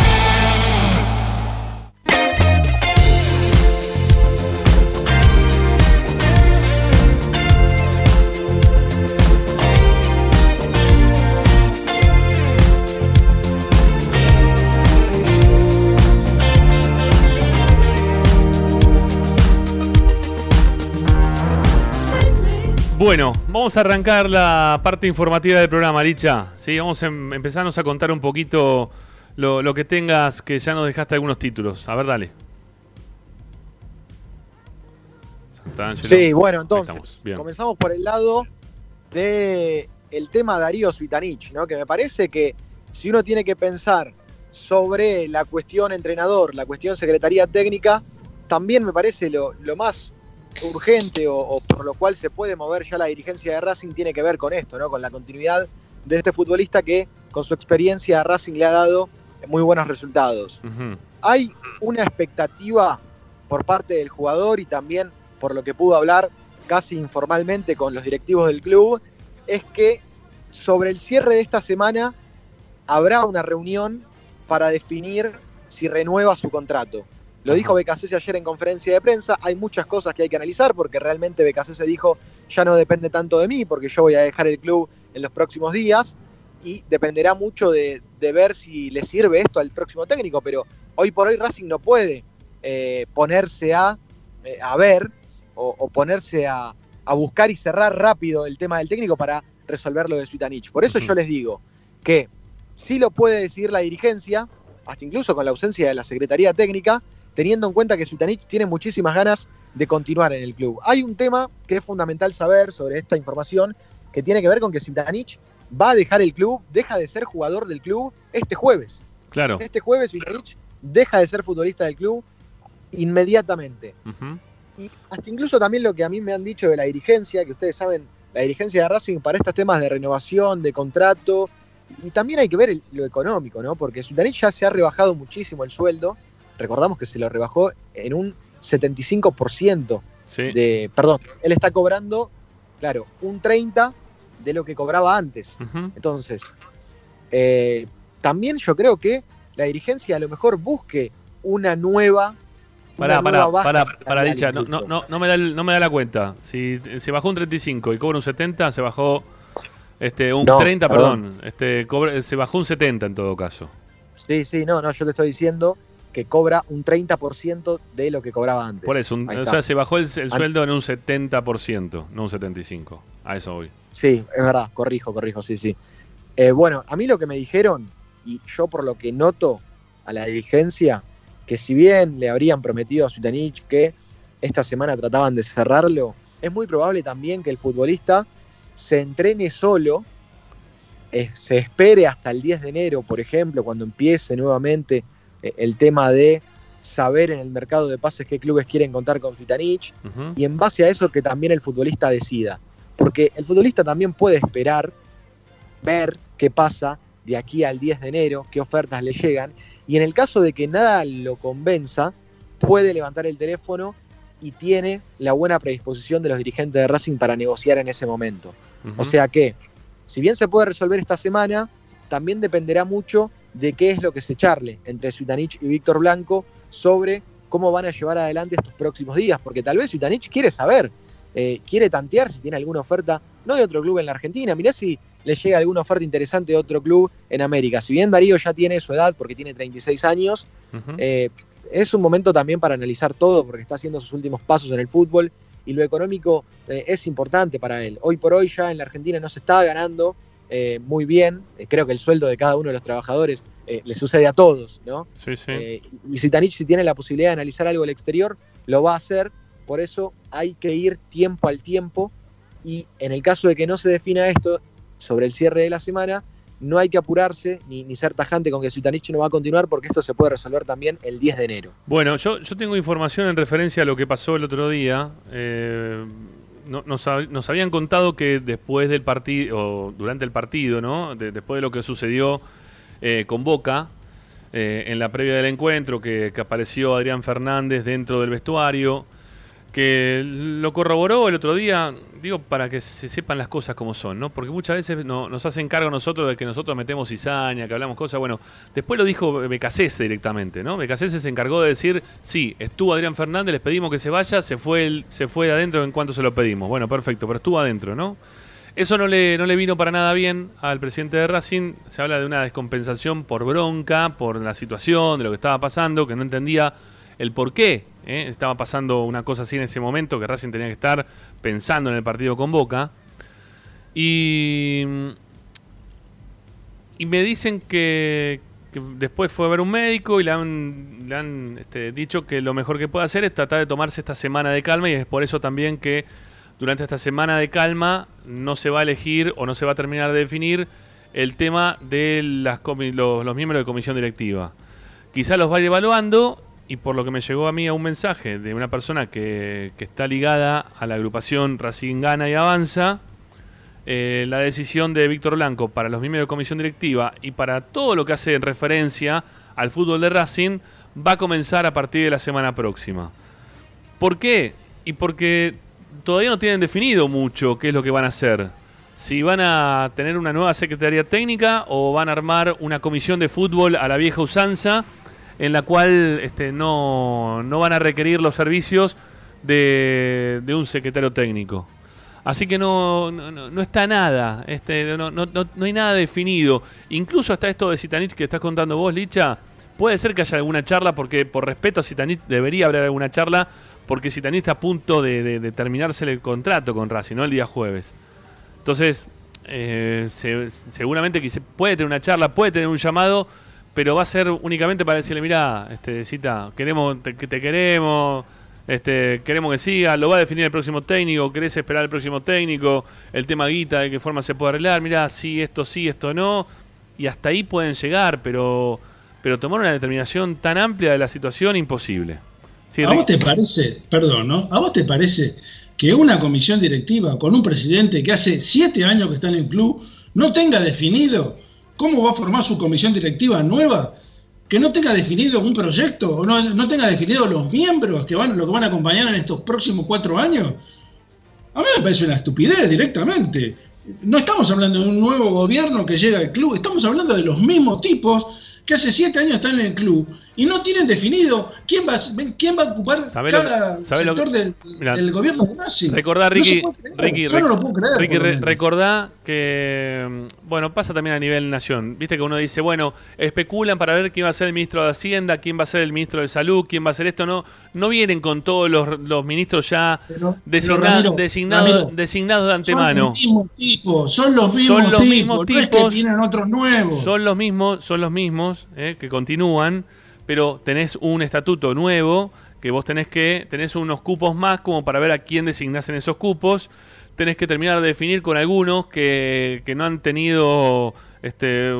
Bueno, vamos a arrancar la parte informativa del programa, Licha. Sí, vamos a em- empezarnos a contar un poquito lo, lo que tengas, que ya nos dejaste algunos títulos. A ver, dale. Sí, bueno, entonces, comenzamos por el lado de el tema Darío Svitanich, ¿no? Que me parece que si uno tiene que pensar sobre la cuestión entrenador, la cuestión secretaría técnica, también me parece lo, lo más urgente o, o por lo cual se puede mover ya la dirigencia de Racing tiene que ver con esto, ¿no? Con la continuidad de este futbolista que con su experiencia a Racing le ha dado muy buenos resultados hay una expectativa por parte del jugador y también por lo que pudo hablar casi informalmente con los directivos del club, es que sobre el cierre de esta semana habrá una reunión para definir si renueva su contrato. Lo dijo Becasese ayer en conferencia de prensa, hay muchas cosas que hay que analizar porque realmente Becasese dijo ya no depende tanto de mí porque yo voy a dejar el club en los próximos días y dependerá mucho de, de ver si le sirve esto al próximo técnico, pero hoy por hoy Racing no puede eh, ponerse a, eh, a ver o, o ponerse a, a buscar y cerrar rápido el tema del técnico para resolver lo de Suitanich. Por eso yo les digo que sí lo puede decidir la dirigencia, hasta incluso con la ausencia de la Secretaría Técnica, teniendo en cuenta que Suitanich tiene muchísimas ganas de continuar en el club. Hay un tema que es fundamental saber sobre esta información que tiene que ver con que Suitanich va a dejar el club, deja de ser jugador del club este jueves. Claro. Este jueves Suitanich deja de ser futbolista del club inmediatamente. Y hasta incluso también lo que a mí me han dicho de la dirigencia, que ustedes saben, la dirigencia de Racing para estos temas de renovación, de contrato, y también hay que ver el- lo económico, ¿no? Porque Sultanich ya se ha rebajado muchísimo el sueldo. Recordamos que se lo rebajó en un 75% Sí. de. Perdón, él está cobrando, claro, un 30% de lo que cobraba antes. Entonces, eh, también yo creo que la dirigencia a lo mejor busque una nueva. Pará, una pará, nueva pará, Licha, no, no, no, no me da el- no me da la cuenta. Si se bajó un 35 y cobra un 70, se bajó este un No, 30, perdón. perdón. Este cobra- se bajó un 70 en todo caso. Sí, sí, no, no, yo te estoy diciendo que cobra un 30% de lo que cobraba antes. Por eso, un- o sea, se bajó el, sueldo en un 70%, no un 75. A eso voy. Sí, es verdad, corrijo, corrijo, sí, sí. Eh, bueno, a mí lo que me dijeron, y yo por lo que noto a la dirigencia, que si bien le habrían prometido a Sutanich que esta semana trataban de cerrarlo, es muy probable también que el futbolista se entrene solo, eh, se espere hasta el 10 de enero, por ejemplo, cuando empiece nuevamente el tema de saber en el mercado de pases qué clubes quieren contar con Sutanich, Ujú. y en base a eso que también el futbolista decida. Porque el futbolista también puede esperar, ver qué pasa de aquí al 10 de enero, qué ofertas le llegan, y en el caso de que nada lo convenza, puede levantar el teléfono y tiene la buena predisposición de los dirigentes de Racing para negociar en ese momento. O sea que, si bien se puede resolver esta semana, también dependerá mucho de qué es lo que se charle entre Sutanich y Víctor Blanco sobre cómo van a llevar adelante estos próximos días, porque tal vez Sutanich quiere saber, eh, quiere tantear si tiene alguna oferta, no de otro club en la Argentina, mirá si le llega alguna oferta interesante de otro club en América. Si bien Darío ya tiene su edad, porque tiene 36 años, eh, es un momento también para analizar todo, porque está haciendo sus últimos pasos en el fútbol y lo económico eh, es importante para él. Hoy por hoy ya en la Argentina no se está ganando eh, muy bien, Eh, creo que el sueldo de cada uno de los trabajadores eh, le sucede a todos, ¿no? Sí, sí. Y Zitanich, si tiene la posibilidad de analizar algo al exterior, lo va a hacer. Por eso hay que ir tiempo al tiempo. Y en el caso de que no se defina esto sobre el cierre de la semana, no hay que apurarse ni, ni ser tajante con que Zitanich no va a continuar, porque esto se puede resolver también el 10 de enero. Bueno, yo, yo tengo información en referencia a lo que pasó el otro día. Eh, no- nos, nos habían contado que después del partido, o durante el partido, ¿no? De- después de lo que sucedió eh, con Boca, eh, en la previa del encuentro, que, que apareció Adrián Fernández dentro del vestuario, que lo corroboró el otro día, digo, para que se sepan las cosas como son, ¿no? Porque muchas veces no- nos hacen cargo nosotros de que nosotros metemos cizaña, que hablamos cosas. Bueno, después lo dijo Becasese directamente, ¿no? Becasese se encargó de decir, sí, estuvo Adrián Fernández, les pedimos que se vaya, se fue, el- se fue de adentro en cuanto se lo pedimos. Bueno, perfecto, pero estuvo adentro, ¿no? Eso no le, no le vino para nada bien al presidente de Racing. Se habla de una descompensación por bronca, por la situación, de lo que estaba pasando, que no entendía el por qué ¿eh? Estaba pasando una cosa así en ese momento, que Racing tenía que estar pensando en el partido con Boca. Y, y me dicen que, después fue a ver un médico y le han, le han este, dicho que lo mejor que puede hacer es tratar de tomarse esta semana de calma y es por eso también que durante esta semana de calma no se va a elegir o no se va a terminar de definir el tema de las los, los miembros de comisión directiva. Quizá los vaya evaluando y por lo que me llegó a mí a un mensaje de una persona que, está ligada a la agrupación Racing Gana y Avanza, eh, la decisión de Víctor Blanco para los miembros de comisión directiva y para todo lo que hace en referencia al fútbol de Racing va a comenzar a partir de la semana próxima. ¿Por qué? Y porque todavía no tienen definido mucho qué es lo que van a hacer. Si van a tener una nueva secretaría técnica o van a armar una comisión de fútbol a la vieja usanza en la cual este, no, no van a requerir los servicios de, de un secretario técnico. Así que no, no, está nada, este, no, no- no- hay nada definido. Incluso hasta esto de Sitanich que estás contando vos, Licha, puede ser que haya alguna charla, porque por respeto a Sitanich debería haber alguna charla, porque Sitanich está a punto de, terminarse el contrato con Racing, ¿no? El día jueves. Entonces, eh, se- seguramente puede tener una charla, puede tener un llamado, pero va a ser únicamente para decirle, mira, este, Cita, queremos, te, que te queremos, este, queremos que siga, lo va a definir el próximo técnico, querés esperar al próximo técnico, el tema guita, de qué forma se puede arreglar, mira, sí, esto sí, esto no, y hasta ahí pueden llegar, pero, pero tomar una determinación tan amplia de la situación, imposible. Sí, ¿A vos te parece, perdón, ¿no? ¿A vos te parece que una comisión directiva con un presidente que hace siete años que está en el club no tenga definido cómo va a formar su comisión directiva nueva? Que no tenga definido un proyecto o no, tenga definido los miembros que van, lo que van a acompañar en estos próximos cuatro años? A mí me parece una estupidez directamente. No estamos hablando de un nuevo gobierno que llega al club, estamos hablando de los mismos tipos que hace siete años están en el club y no tienen definido quién va, a- quién va a ocupar ¿Sabe lo- cada sabe sector del, Mirá, del gobierno de Racing. Recordá, Ricky, creer. Ricky, Yo no lo puedo creer. Ricky, re- recordá que, mm, bueno, pasa también a nivel nación. Viste que uno dice, bueno, especulan para ver quién va a ser el ministro de Hacienda, quién va a ser el ministro de Salud, quién va a ser esto. No, no vienen con todos los, los ministros ya designa- Ramiro, designados, Ramiro, designados de Son antemano. los mismos tipos, son los mismos Son los tipos, mismos no es que tipos. vienen otros nuevos. Son los mismos, son los mismos eh, que continúan, pero tenés un estatuto nuevo que vos tenés que tenés unos cupos más como para ver a quién designás en esos cupos. Tenés que terminar de definir con algunos que, que no han tenido este,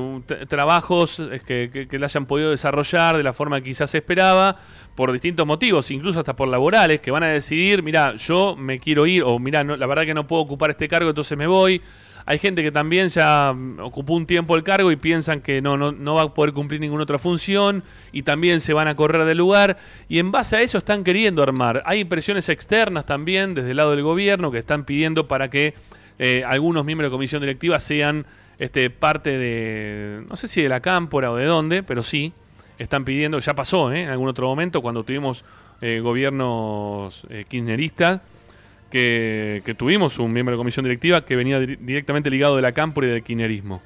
trabajos que, que, que la hayan podido desarrollar de la forma que quizás se esperaba, por distintos motivos, incluso hasta por laborales, que van a decidir, mira, yo me quiero ir, o mira, no, la verdad que no puedo ocupar este cargo, entonces me voy. Hay gente que también ya mm, ocupó un tiempo el cargo y piensan que no, no, no va a poder cumplir ninguna otra función y también se van a correr del lugar. Y en base a eso están queriendo armar. Hay presiones externas también desde el lado del gobierno que están pidiendo para que eh, algunos miembros de comisión directiva sean este, parte de, no sé si de la cámpora o de dónde, pero sí, están pidiendo, ya pasó ¿eh? en algún otro momento cuando tuvimos eh, gobiernos eh, kirchneristas que, que tuvimos un miembro de comisión directiva que venía dir- directamente ligado de la cámpora y del kirchnerismo.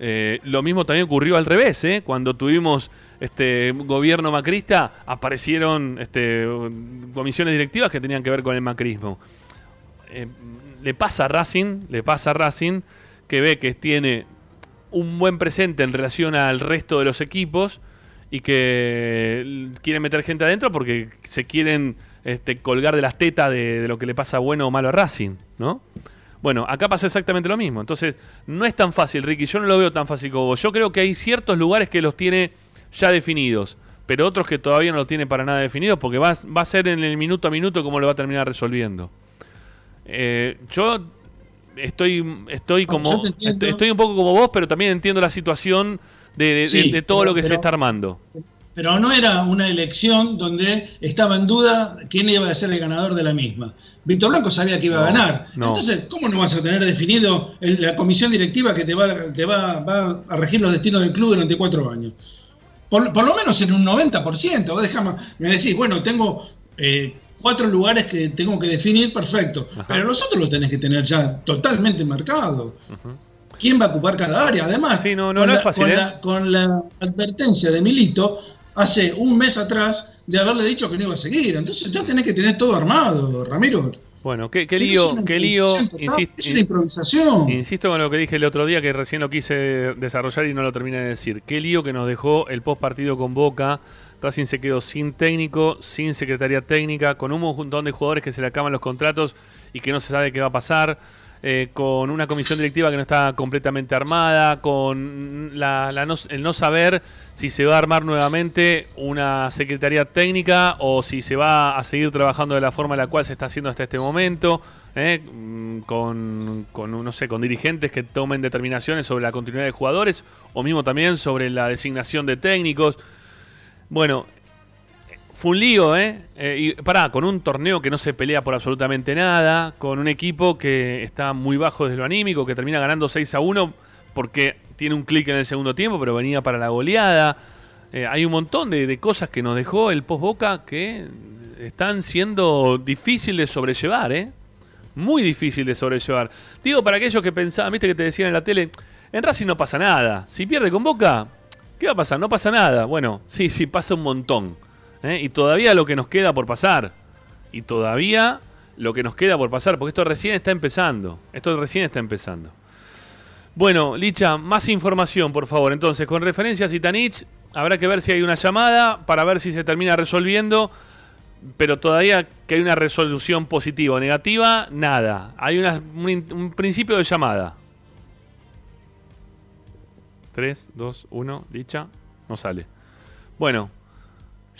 Eh, lo mismo también ocurrió al revés, ¿eh? cuando tuvimos este gobierno macrista, aparecieron este, comisiones directivas que tenían que ver con el macrismo. Eh, le pasa a Racing, le pasa Racing que ve que tiene un buen presente en relación al resto de los equipos y que quieren meter gente adentro porque se quieren este, colgar de las tetas de, de lo que le pasa bueno o malo a Racing, ¿no? Bueno, acá pasa exactamente lo mismo. Entonces, no es tan fácil, Ricky. Yo no lo veo tan fácil como vos. Yo creo que hay ciertos lugares que los tiene ya definidos, pero otros que todavía no lo tiene para nada definidos porque va, a- va a ser en el minuto a minuto cómo lo va a terminar resolviendo. Eh, yo estoy, estoy como estoy, estoy un poco como vos, pero también entiendo la situación de, de- de- Sí, de todo pero- lo que se está armando. Pero no era una elección donde estaba en duda quién iba a ser el ganador de la misma. Víctor Blanco sabía que iba a ganar. no. Entonces, ¿cómo no vas a tener definido el- la comisión directiva que te va, te va, va a regir los destinos del club durante cuatro años? Por, por lo menos en un 90%. Vos Déjame, me decís, bueno, tengo eh, cuatro lugares que tengo que definir, perfecto. Pero los otros los tenés que tener ya totalmente marcados. ¿Quién va a ocupar cada área? Además, no, con, no la, es fácil, con ¿eh? la- con la advertencia de Milito, hace un mes atrás de haberle dicho que no iba a seguir. Entonces ya tenés que tener todo armado, Ramiro. Bueno, qué, lío, qué lío. insisto- es una improvisación. Insisto con lo que dije el otro día, que recién lo quise desarrollar y no lo terminé de decir. Qué lío que nos dejó el post partido con Boca. Racing se quedó sin técnico, sin secretaría técnica, con un montón de jugadores que se le acaban los contratos y que no se sabe qué va a pasar. Eh, con una comisión directiva que no está completamente armada, con la, la no- el no saber si se va a armar nuevamente una secretaría técnica o si se va a seguir trabajando de la forma en la cual se está haciendo hasta este momento, eh, mm, con, con, no sé, con dirigentes que tomen determinaciones sobre la continuidad de jugadores o mismo también sobre la designación de técnicos. Bueno, fue un lío, ¿eh? Eh, Y pará, con un torneo que no se pelea por absolutamente nada, con un equipo que está muy bajo desde lo anímico, que termina ganando 6 a 1 porque tiene un clic en el segundo tiempo, pero venía para la goleada. Eh, hay un montón de, de cosas que nos dejó el post-boca que están siendo difíciles de sobrellevar, ¿eh? Muy difícil de sobrellevar. Digo, para aquellos que pensaban, viste que te decían en la tele, en Racing no pasa nada. Si pierde con Boca, ¿qué va a pasar? No pasa nada. Bueno, sí, sí, pasa un montón. ¿Eh? Y todavía lo que nos queda por pasar. Y todavía lo que nos queda por pasar, porque esto recién está empezando. Esto recién está empezando. Bueno, Licha, más información, por favor. Entonces, con referencia a Zitanich, habrá que ver si hay una llamada para ver si se termina resolviendo. Pero todavía que hay una resolución positiva o negativa, nada. Hay un principio de llamada. 3, 2, 1, Licha. No sale. Bueno,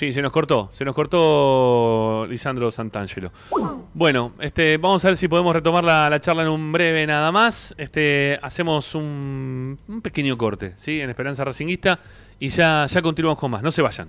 Sí, se nos cortó, se nos cortó Lisandro Santangelo. Bueno, este, vamos a ver si podemos retomar la, la charla en un breve nada más. Este, hacemos un, un pequeño corte, ¿sí? En Esperanza Racinguista y ya, ya continuamos con más. No se vayan.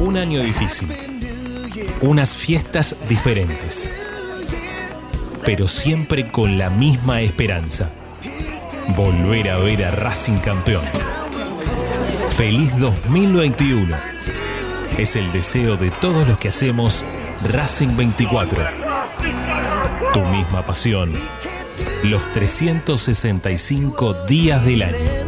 Un año difícil. Unas fiestas diferentes. Pero siempre con la misma esperanza. Volver a ver a Racing campeón. Feliz 2021. Es el deseo de todos los que hacemos Racing 24. Tu misma pasión. Los 365 días del año.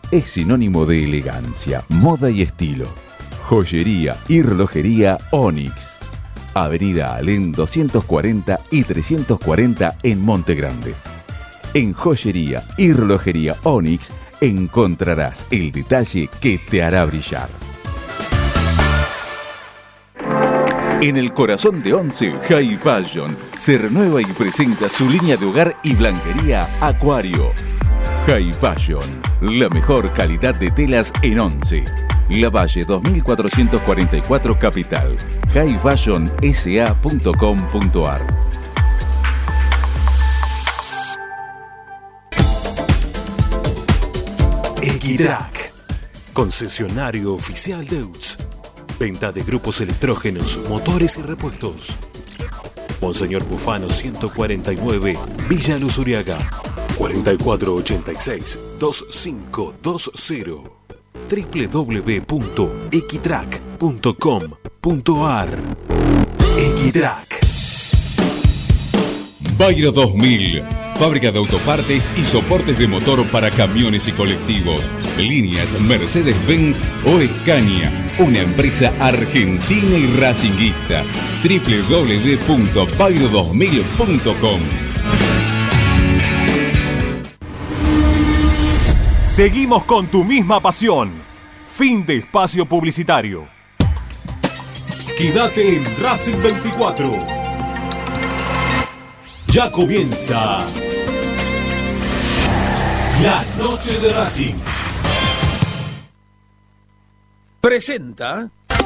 es sinónimo de elegancia, moda y estilo. Joyería y relojería Onyx. Avenida Alén 240 y 340 en Monte Grande. En Joyería y Relojería Onyx encontrarás el detalle que te hará brillar. En el corazón de Once, High Fashion se renueva y presenta su línea de hogar y blanquería Acuario. High Fashion, la mejor calidad de telas en Once. La Valle 2444 Capital. highfashionsa.com.ar Equitrack, concesionario oficial de UTS. Venta de grupos electrógenos, motores y repuestos. Monseñor Bufano 149, Villa Luz Uriaga. 4486-2520. www.equitrack.com.ar Equitrack. Bayro 2000, fábrica de autopartes y soportes de motor para camiones y colectivos. Líneas Mercedes-Benz o Escaña, una empresa argentina y racinguista. www.bayro2000.com Seguimos con tu misma pasión. Fin de espacio publicitario. Quédate en Racing 24. Ya comienza la noche de Racing. Presenta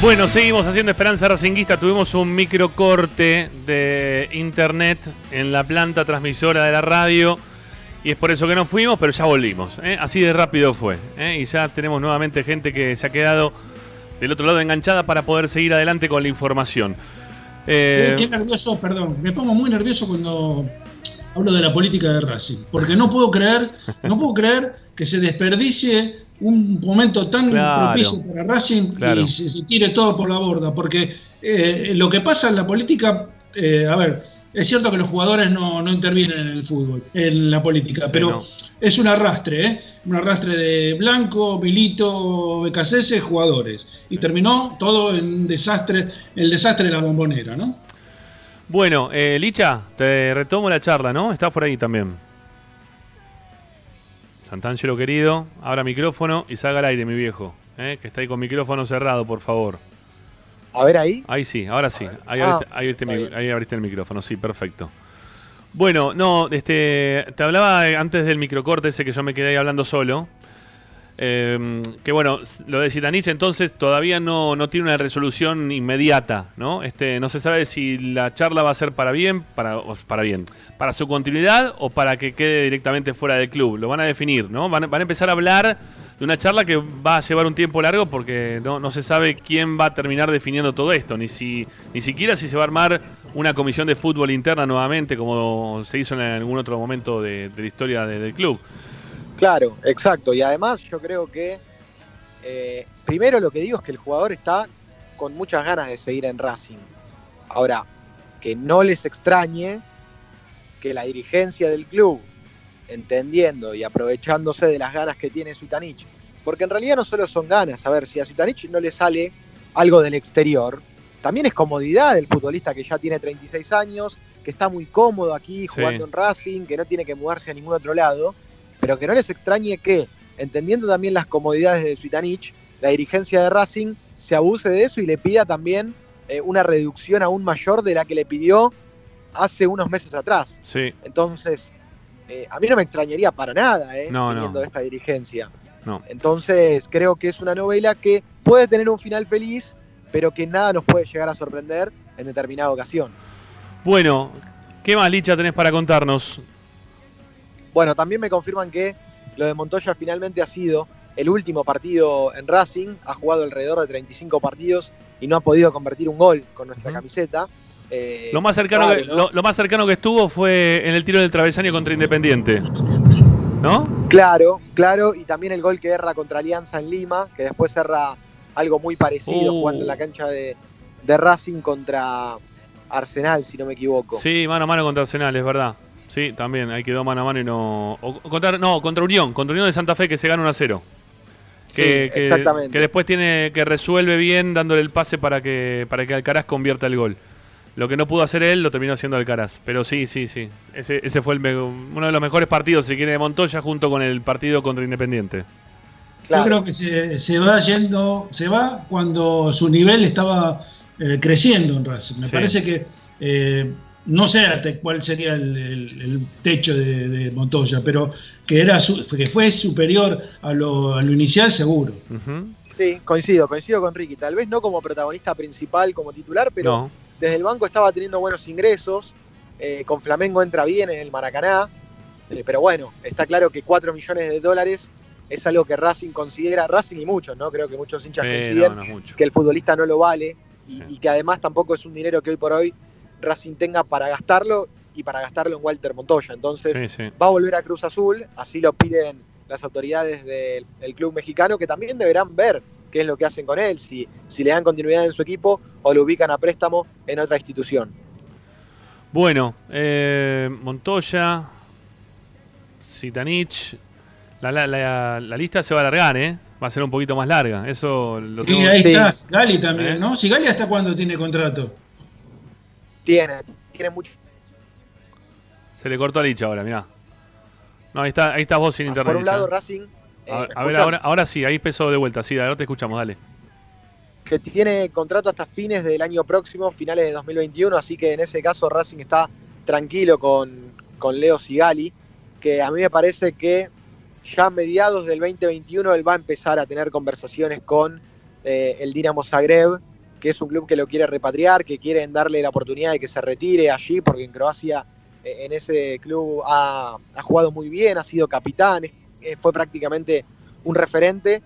Bueno, seguimos haciendo Esperanza Racinguista. Tuvimos un microcorte de internet en la planta transmisora de la radio. Y es por eso que no fuimos, pero ya volvimos. ¿eh? Así de rápido fue. ¿eh? Y ya tenemos nuevamente gente que se ha quedado del otro lado enganchada para poder seguir adelante con la información. Eh, Qué nervioso, perdón. Me pongo muy nervioso cuando hablo de la política de Racing. Porque no puedo creer, no puedo creer que se desperdicie un momento tan Claro. propicio para Racing Claro. y se, se tire todo por la borda. Porque eh, lo que pasa en la política, eh, a ver, es cierto que los jugadores no, no intervienen en el fútbol, en la política, Sí, pero no. es un arrastre, ¿eh? Un arrastre de Blanco, Milito, Becasese, jugadores. Y terminó todo en desastre, el desastre de la bombonera, ¿no? Bueno, eh, Licha, te retomo la charla, ¿no? Estás por ahí también. Santangelo querido, abra micrófono y salga al aire, mi viejo. ¿eh? Que está ahí con micrófono cerrado, por favor. A ver ahí. Ahí sí, ahora sí. Ahí, Ah, abriste, ahí abriste bien. ahí abriste el micrófono, sí, perfecto. Bueno, no, este, te hablaba eh, antes del microcorte ese que yo me quedé ahí hablando solo. Eh, que bueno, lo de Zitanich entonces todavía no, no tiene una resolución inmediata, ¿no? Este, no se sabe si la charla va a ser para bien, para, para bien, para su continuidad o para que quede directamente fuera del club. Lo van a definir, ¿no? Van, van a empezar a hablar de una charla que va a llevar un tiempo largo porque no, no se sabe quién va a terminar definiendo todo esto, ni si ni siquiera si se va a armar una comisión de fútbol interna nuevamente como se hizo en algún otro momento de, la historia de- del club. Claro, exacto. Y además yo creo que, eh, primero lo que digo es que el jugador está con muchas ganas de seguir en Racing. Ahora, que no les extrañe que la dirigencia del club, entendiendo y aprovechándose de las ganas que tiene Sutanich, porque en realidad no solo son ganas, a ver, si a Sutanich no le sale algo del exterior, también es comodidad del futbolista que ya tiene 36 años, que está muy cómodo aquí Sí. jugando en Racing, que no tiene que mudarse a ningún otro lado, pero que no les extrañe que entendiendo también las comodidades de Suitanich, la dirigencia de Racing se abuse de eso y le pida también eh, una reducción aún mayor de la que le pidió hace unos meses atrás. Sí. Entonces, eh, a mí no me extrañaría para nada, ¿eh? No, de esta dirigencia. No. Entonces, creo que es una novela que puede tener un final feliz, pero que nada nos puede llegar a sorprender en determinada ocasión. Bueno, ¿qué más, Licha, tenés para contarnos? Bueno, también me confirman que lo de Montoya finalmente ha sido el último partido en Racing, ha jugado alrededor de 35 partidos y no ha podido convertir un gol con nuestra camiseta. Eh, Lo más, cercano que, ¿no? lo, lo más cercano que estuvo fue en el tiro del travesaño contra Independiente. ¿No? Claro, claro, y también el gol que erra contra Alianza en Lima, que después erra algo muy parecido Uh. jugando en la cancha de, de Racing contra Arsenal, si no me equivoco. Sí, mano a mano contra Arsenal, es verdad. Sí, también, ahí quedó mano a mano y no. o- o contra, no, contra Unión, contra Unión de Santa Fe que se gana 1 a 0. Sí, Que, exactamente. que después tiene que resuelve bien dándole el pase para que, para que Alcaraz convierta el gol. Lo que no pudo hacer él lo terminó haciendo Alcaraz. Pero sí, sí, sí. Ese, ese fue el uno de los mejores partidos, si quiere, de Montoya junto con el partido contra Independiente. Yo creo que se, se va yendo, se va cuando su nivel estaba eh, creciendo en Racing. Me Sí. parece que eh, no sé hasta cuál sería el, el- el techo de, de Montoya, pero que era su- que fue superior a lo, a lo inicial seguro. Sí, coincido, coincido con Ricky. Tal vez no como protagonista principal, como titular, pero No. desde el banco estaba teniendo buenos ingresos. eh, con Flamengo entra bien en el Maracaná. eh, pero bueno, está claro que 4 millones de dólares es algo que Racing considera, Racing y muchos, ¿no? Creo que muchos hinchas Sí, consideran no, no que el futbolista no lo vale y, y que además tampoco es un dinero que hoy por hoy Racing tenga para gastarlo y para gastarlo en Walter Montoya. Entonces Sí, sí. va a volver a Cruz Azul, así lo piden las autoridades del, del club mexicano, que también deberán ver qué es lo que hacen con él, si, si le dan continuidad en su equipo o lo ubican a préstamo en otra institución. Bueno, eh, Montoya, Sitanich. La, la, la- la lista se va a alargar, ¿eh? Va a ser un poquito más larga. Eso lo Y tengo- ahí está, Gali también, ¿Eh? ¿no? Si Gali hasta cuándo tiene contrato. Tiene, tiene mucho. Se le cortó a Licha ahora, mirá. No, ahí está, ahí estás vos sin internet. Por un lado, Racing, eh, A, a ver, ahora, ahora sí, ahí empezó de vuelta. Sí, ahora te escuchamos, dale. que tiene contrato hasta fines del año próximo, finales de 2021, así que en ese caso Racing está tranquilo con, con Leo Sigali, que a mí me parece que ya a mediados del 2021 él va a empezar a tener conversaciones con eh, el Dinamo Zagreb, que es un club que lo quiere repatriar, que quieren darle la oportunidad de que se retire allí, porque en Croacia eh, en ese club ha, jugado muy bien, ha sido capitán, eh, fue prácticamente un referente,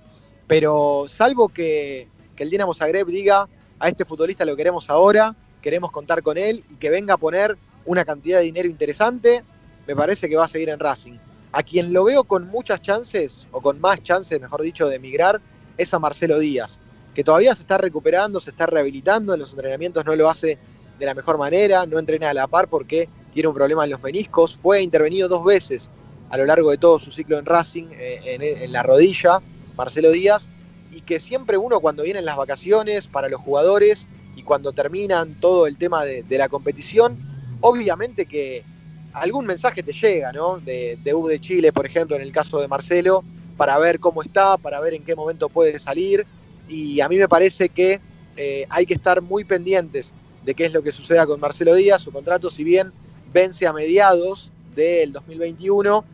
pero salvo que, que el Dinamo Zagreb diga a este futbolista lo queremos ahora, queremos contar con él y que venga a poner una cantidad de dinero interesante, me parece que va a seguir en Racing. A quien lo veo con muchas chances, o con más chances, mejor dicho, de emigrar, es a Marcelo Díaz, que todavía se está recuperando, se está rehabilitando, en los entrenamientos no lo hace de la mejor manera, no entrena a la par porque tiene un problema en los meniscos, fue intervenido dos veces a lo largo de todo su ciclo en Racing, eh, en, la rodilla, Marcelo Díaz, y que siempre uno cuando vienen las vacaciones para los jugadores y cuando terminan todo el tema de, de la competición, obviamente que algún mensaje te llega, ¿no? De, de U de Chile, por ejemplo, en el caso de Marcelo, para ver cómo está, para ver en qué momento puede salir. Y a mí me parece que eh, hay que estar muy pendientes de qué es lo que suceda con Marcelo Díaz. Su contrato, si bien vence a mediados del 2021,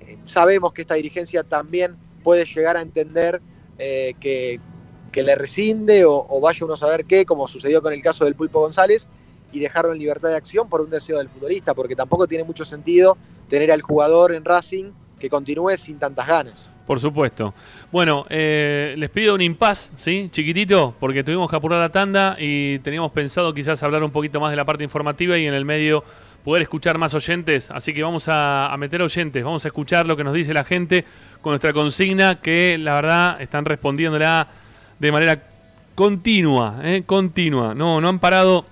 eh, sabemos que esta dirigencia también puede llegar a entender eh, que, que le rescinde o, o vaya uno a saber qué, como sucedió con el caso del Pulpo González, y dejarlo en libertad de acción por un deseo del futbolista, porque tampoco tiene mucho sentido tener al jugador en Racing que continúe sin tantas ganas. Por supuesto. Bueno, eh, les pido un impas, ¿sí? Chiquitito, porque tuvimos que apurar la tanda y teníamos pensado quizás hablar un poquito más de la parte informativa y en el medio poder escuchar más oyentes. Así que vamos a, a meter oyentes, vamos a escuchar lo que nos dice la gente con nuestra consigna, que la verdad están respondiéndola de manera continua, ¿eh? Continua. No, no han parado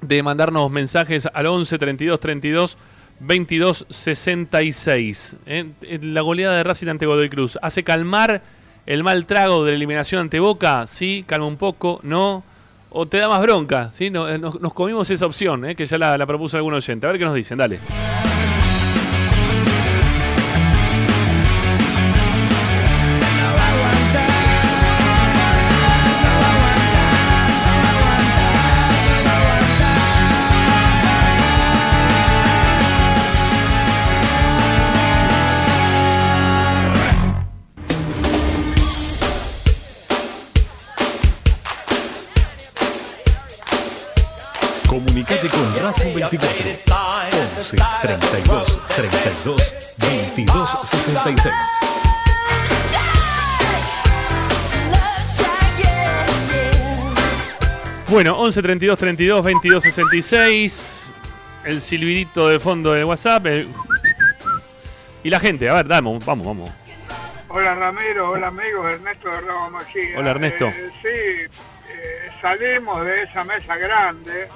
de mandarnos mensajes al 11 32 32 22 66. ¿eh? La goleada de Racing ante Godoy Cruz. ¿Hace calmar el mal trago de la eliminación ante Boca? Sí, calma un poco, no. ¿O te da más bronca? ¿Sí? Eh, nos, comimos esa opción, ¿eh? que ya la, la propuso algún oyente. A ver qué nos dicen, dale. Racing 24 11 32 32 22 66 Bueno, 11 32 32 22 66. El silbidito de fondo del WhatsApp. el- Y la gente, a ver, vamos, vamos, vamos. Hola Ramiro, hola amigos, Ernesto de Ramos Mejía. Hola, Ernesto. Eh, sí, eh, salimos de esa mesa grande,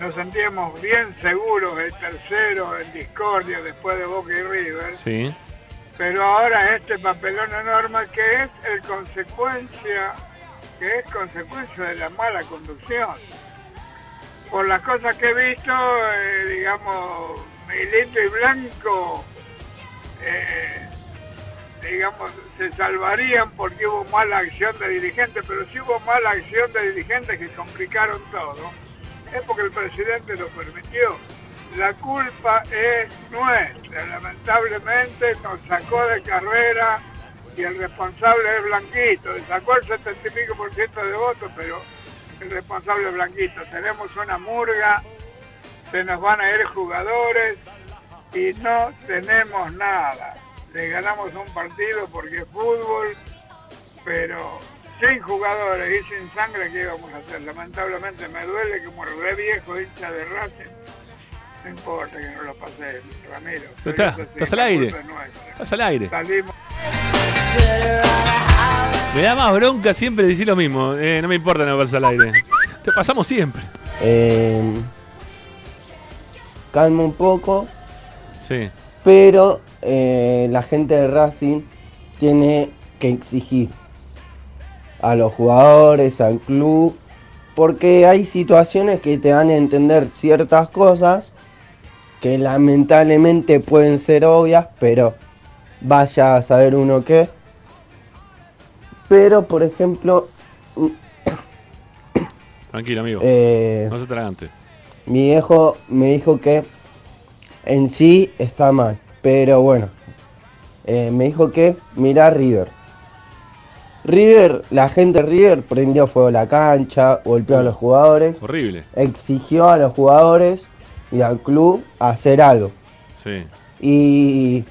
nos sentíamos bien seguros el tercero en discordia después de Boca y River, Sí. pero ahora este papelón enorme que es el consecuencia, que es consecuencia de la mala conducción. Por las cosas que he visto, eh, digamos, Milito y Blanco eh, digamos, se salvarían porque hubo mala acción de dirigentes, pero si hubo mala acción de dirigentes que complicaron todo, es porque el presidente lo permitió. La culpa es nuestra, lamentablemente nos sacó de carrera y el responsable es Blanquito, sacó el 70 y pico por ciento de votos, pero el responsable es Blanquito. Tenemos una murga, se nos van a ir jugadores y no tenemos nada. Le ganamos un partido porque es fútbol, pero sin jugadores y sin sangre, ¿qué íbamos a hacer? Lamentablemente me duele como re viejo hincha de Racing. No importa que no lo pase Ramiro. Pero pero está, eso sí, estás al aire. Estás al aire. Salimos. Me da más bronca siempre decir lo mismo. Eh, no me importa no verse al aire. Te pasamos siempre. Eh, calma un poco, Sí. pero eh, la gente de Racing tiene que exigir a los jugadores, al club, porque hay situaciones que te dan a entender ciertas cosas que lamentablemente pueden ser obvias, pero vaya a saber uno qué. Pero, por ejemplo, Tranquilo, amigo. Eh, no se tragante. Mi viejo me dijo que en sí está mal, pero bueno, eh, me dijo que mira River. River, la gente de River prendió fuego a la cancha, golpeó a los jugadores, Horrible. exigió a los jugadores y al club hacer algo. Sí. Y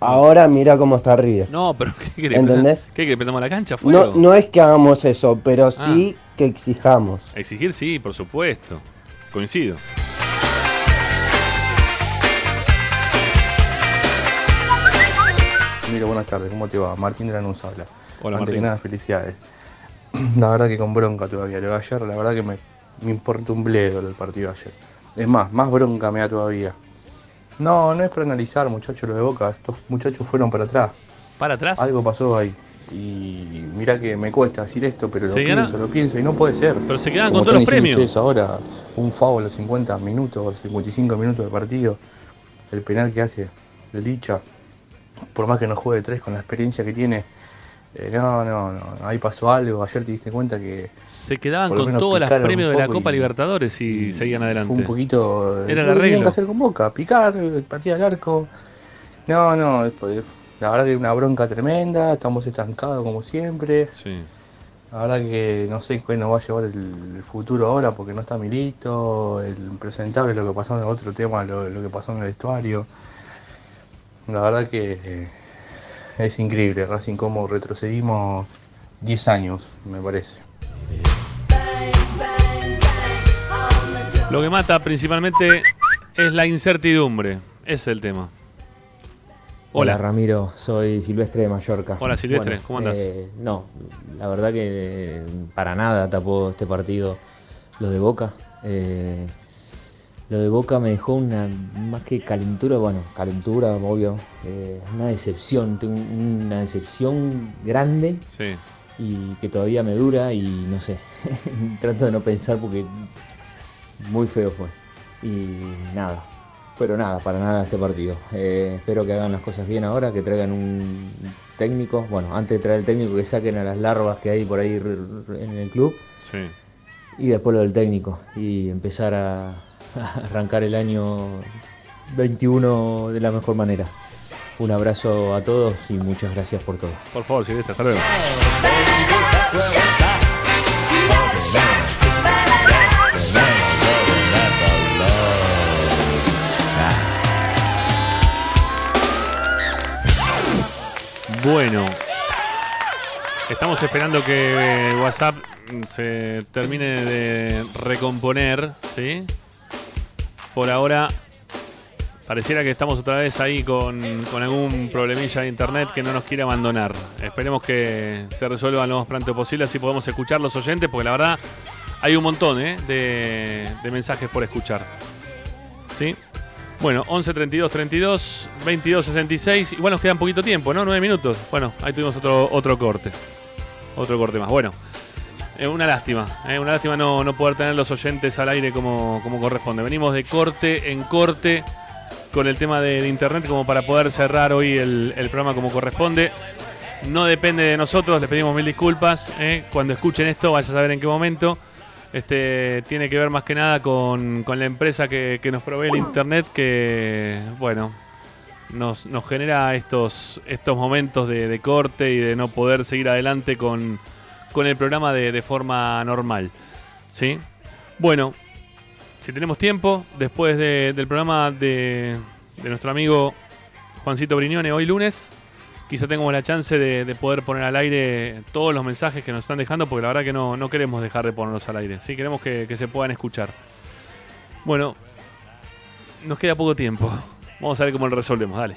ahora mira cómo está River. No, pero ¿qué querés? ¿Entendés? ¿Qué querés? ¿Prendamos la cancha? ¿Fuego? No, no es que hagamos eso, pero Ah. sí que exijamos. Exigir sí, por supuesto. Coincido. Mira, buenas tardes, ¿cómo te va? Martín de Lanús habla. Hola, Antes Martín. que nada, felicidades. La verdad que con bronca todavía. Lo de ayer, la verdad que me, me importa un bledo el partido de ayer. Es más, más bronca me da todavía. No, no es para analizar, muchachos, lo de Boca. Estos muchachos fueron para atrás. ¿Para atrás? Algo pasó ahí. Y mira que me cuesta decir esto, pero lo Se pienso, gana- lo pienso y no puede ser. Pero se quedaban Como con todos los premios. ahora, un foul a los 50 minutos, a los 55 minutos del partido, el penal que hace el Licha, por más que no juegue tres con la experiencia que tiene, eh, no, no, no, ahí pasó algo, ayer te diste cuenta que... Se quedaban con menos todos los picaron un premios de la Copa y- Libertadores y, seguían adelante. Fue un poquito... Era la regla. que hacer con Boca, picar, patear al arco. No, no, después, la verdad que una bronca tremenda, estamos estancados como siempre. Sí. La verdad que no sé qué nos va a llevar el, futuro ahora porque no está Milito, el impresentable, lo que pasó en el otro tema, lo, lo que pasó en el vestuario. La verdad que eh, es increíble, Racing cómo retrocedimos 10 años, me parece. Lo que mata principalmente es la incertidumbre. Ese es el tema. Hola. Hola. Ramiro, soy Silvestre de Mallorca. Hola, Silvestre, ¿cómo andás? eh, no, la verdad que eh, para nada tapó este partido lo de Boca. Eh, lo de Boca me dejó una más que calentura, bueno, calentura, obvio, eh, una decepción, una decepción grande Sí. y que todavía me dura y no sé, trato de no pensar porque muy feo fue. Y nada, pero nada, para nada este partido. Eh, espero que hagan las cosas bien ahora, que traigan un técnico, bueno, antes de traer el técnico que saquen a las larvas que hay por ahí en el club Sí. y después lo del técnico y empezar a arrancar el año 21 de la mejor manera. Un abrazo a todos y muchas gracias por todo. Por favor, Silvestre, hasta luego. Bueno, estamos esperando que WhatsApp se termine de recomponer, ¿sí? Por ahora pareciera que estamos otra vez ahí con, con algún problemilla de internet que no nos quiere abandonar. Esperemos que se resuelva lo más pronto posible, así podemos escuchar los oyentes, porque la verdad hay un montón ¿eh? de, mensajes por escuchar. ¿Sí? Bueno, 11 32 32 22 66. Igual nos queda un poquito tiempo, ¿no? 9 minutos. Bueno, ahí tuvimos otro, otro corte. Otro corte más. Bueno, eh, una lástima. eh, una lástima no, no poder tener los oyentes al aire como, como corresponde. Venimos de corte en corte con el tema de, internet como para poder cerrar hoy el, programa como corresponde. No depende de nosotros, les pedimos mil disculpas. eh. Cuando escuchen esto, vaya a saber en qué momento. Este tiene que ver más que nada con, con la empresa que, que nos provee el internet que, bueno, nos, nos genera estos, estos momentos de corte y de no poder seguir adelante con, con el programa de, de forma normal. ¿Sí? Bueno, si tenemos tiempo, después de- del programa de, de nuestro amigo Juancito Briñone hoy lunes, quizá tengamos la chance de, de poder poner al aire todos los mensajes que nos están dejando, porque la verdad que no, no queremos dejar de ponerlos al aire. Sí, queremos que, que se puedan escuchar. Bueno, nos queda poco tiempo. Vamos a ver cómo lo resolvemos, dale.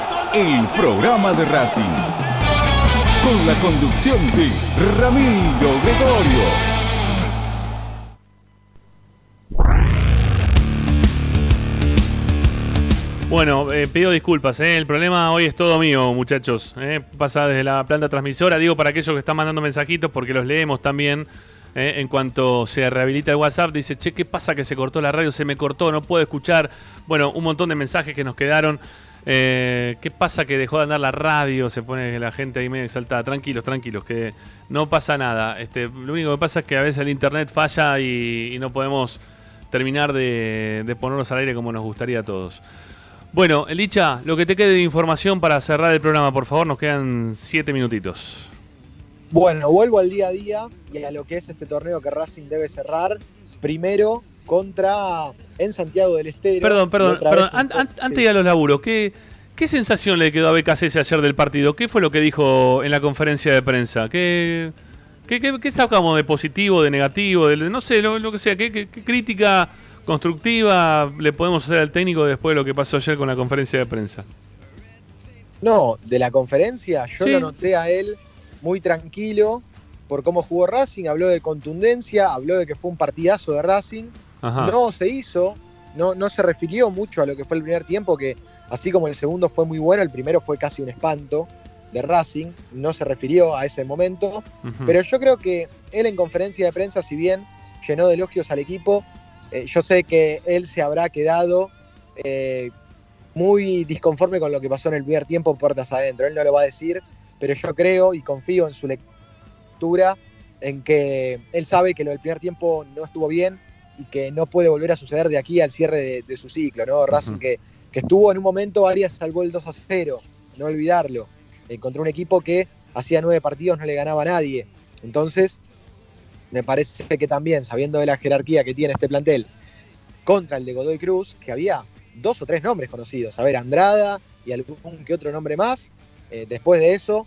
el programa de Racing. Con la conducción de Ramiro Gregorio. Bueno, eh, pido disculpas, eh, el problema hoy es todo mío, muchachos. eh, pasa desde la planta transmisora, digo para aquellos que están mandando mensajitos porque los leemos también. eh, en cuanto se rehabilita el WhatsApp, dice, che, ¿qué pasa que se cortó la radio? Se me cortó, no puedo escuchar. Bueno, un montón de mensajes que nos quedaron. Eh, ¿Qué pasa que dejó de andar la radio? Se pone la gente ahí medio exaltada. Tranquilos, tranquilos, que no pasa nada. Este, lo único que pasa es que a veces el internet falla y, no podemos terminar de, de ponernos al aire como nos gustaría a todos. Bueno, Elicha, lo que te quede de información para cerrar el programa, por favor, nos quedan siete minutitos. Bueno, vuelvo al día a día y a lo que es este torneo que Racing debe cerrar. Primero contra en Santiago del Estero. Perdón, perdón, perdón. An- antes de ir a los laburos, ¿qué, ¿qué sensación le quedó a BKC ayer del partido? ¿Qué fue lo que dijo en la conferencia de prensa? ¿Qué, qué, qué- qué sacamos de positivo, de negativo? de- no sé, lo, lo que sea. ¿Qué, qué- qué crítica constructiva le podemos hacer al técnico después de lo que pasó ayer con la conferencia de prensa? No, de la conferencia yo Sí. lo noté a él muy tranquilo por cómo jugó Racing, habló de contundencia, habló de que fue un partidazo de Racing. Ajá. No se hizo, no, no se refirió mucho a lo que fue el primer tiempo, que así como el segundo fue muy bueno, el primero fue casi un espanto de Racing, no se refirió a ese momento. Pero yo creo que él en conferencia de prensa, si bien llenó de elogios al equipo, eh, yo sé que él se habrá quedado eh, muy disconforme con lo que pasó en el primer tiempo puertas adentro. Él no lo va a decir, pero yo creo y confío en su lectura, en que él sabe que lo del primer tiempo no estuvo bien y que no puede volver a suceder de aquí al cierre de, de su ciclo, ¿no? Racing que, que estuvo en un momento, Arias salvó el 2 a 0, no olvidarlo. Encontró un equipo que hacía nueve partidos no le ganaba a nadie. Entonces, me parece que también, sabiendo de la jerarquía que tiene este plantel, contra el de Godoy Cruz, que había dos o tres nombres conocidos, a ver, Andrada y algún que otro nombre más. Eh, después de eso,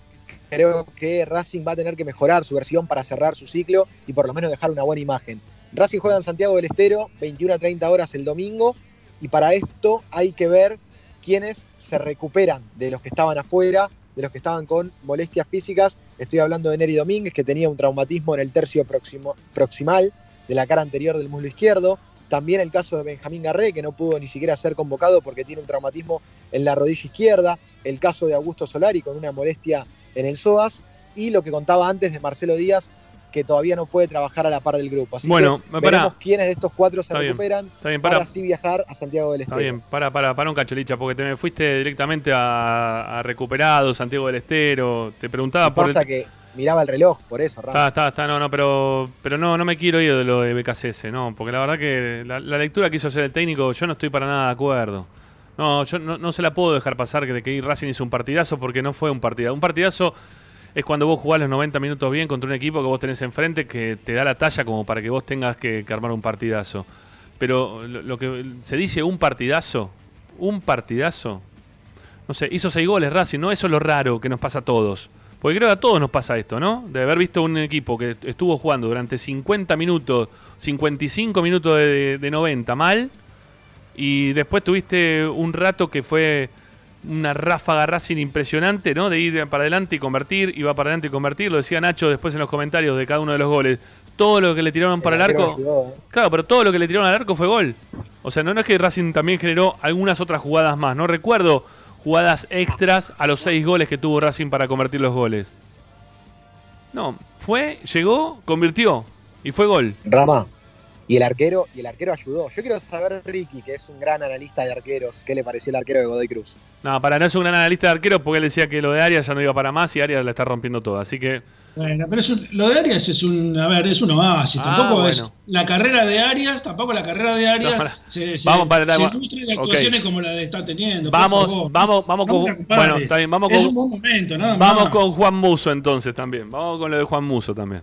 creo que Racing va a tener que mejorar su versión para cerrar su ciclo y por lo menos dejar una buena imagen. Racing juega en Santiago del Estero, 21 a 30 horas el domingo, y para esto hay que ver quiénes se recuperan de los que estaban afuera, de los que estaban con molestias físicas. Estoy hablando de Neri Domínguez, que tenía un traumatismo en el tercio proximal de la cara anterior del muslo izquierdo. También el caso de Benjamín Garré, que no pudo ni siquiera ser convocado porque tiene un traumatismo en la rodilla izquierda. El caso de Augusto Solari con una molestia en el psoas. Y lo que contaba antes de Marcelo Díaz, que todavía no puede trabajar a la par del grupo. Así Bueno, que pará. veremos quiénes de estos cuatro se Está bien, recuperan está bien, para pará. así viajar a Santiago del Está Estero. bien, para, para, para un cacho, Licha, porque te me fuiste directamente a, a recuperado, Santiago del Estero. Te preguntaba por. Pasa el- que miraba el reloj, por eso, Rama. Está, está, está, no, no, pero, pero no, no me quiero ir de lo de BKCS, no, porque la verdad que la, la lectura que hizo hacer el técnico, yo no estoy para nada de acuerdo. No, yo no, no se la puedo dejar pasar que de que Racing hizo un partidazo porque no fue un partidazo. Un partidazo es cuando vos jugás los 90 minutos bien contra un equipo que vos tenés enfrente que te da la talla como para que vos tengas que, armar un partidazo. Pero lo, que se dice un partidazo, un partidazo, no sé, hizo seis goles Racing, ¿no? Eso es lo raro que nos pasa a todos. Porque creo que a todos nos pasa esto, ¿no? De haber visto un equipo que estuvo jugando durante 50 minutos, 55 minutos de 90 mal, y después tuviste un rato que fue una ráfaga Racing impresionante, ¿no? De ir para adelante y convertir, iba para adelante y convertir, lo decía Nacho después en los comentarios de cada uno de los goles. Todo lo que le tiraron para el arco. ayudó, ¿eh? Claro, pero todo lo que le tiraron al arco fue gol. O sea, no, no es que Racing también generó algunas otras jugadas más. No recuerdo jugadas extras a los seis goles que tuvo Racing para convertir los goles. No, fue, llegó, convirtió y fue gol. Rama. Y el arquero, y el arquero ayudó. Yo quiero saber, Ricky, que es un gran analista de arqueros, ¿qué le pareció el arquero de Godoy Cruz? No, para no es un gran analista de arqueros porque él decía que lo de Arias ya no iba para más y Arias la está rompiendo todo. Así que Bueno, pero es un- lo de Arias es un, a ver, es un oasis. Ah, tampoco es la carrera de Arias, tampoco la carrera de Arias No, se, se, Vamos para- se de ok. actuaciones como la de está teniendo. vamos, favor. vamos, vamos No con bueno, está bien, vamos Es con un buen momento, nada Vamos más. con Juan Muso entonces también. Vamos con lo de Juan Muso también.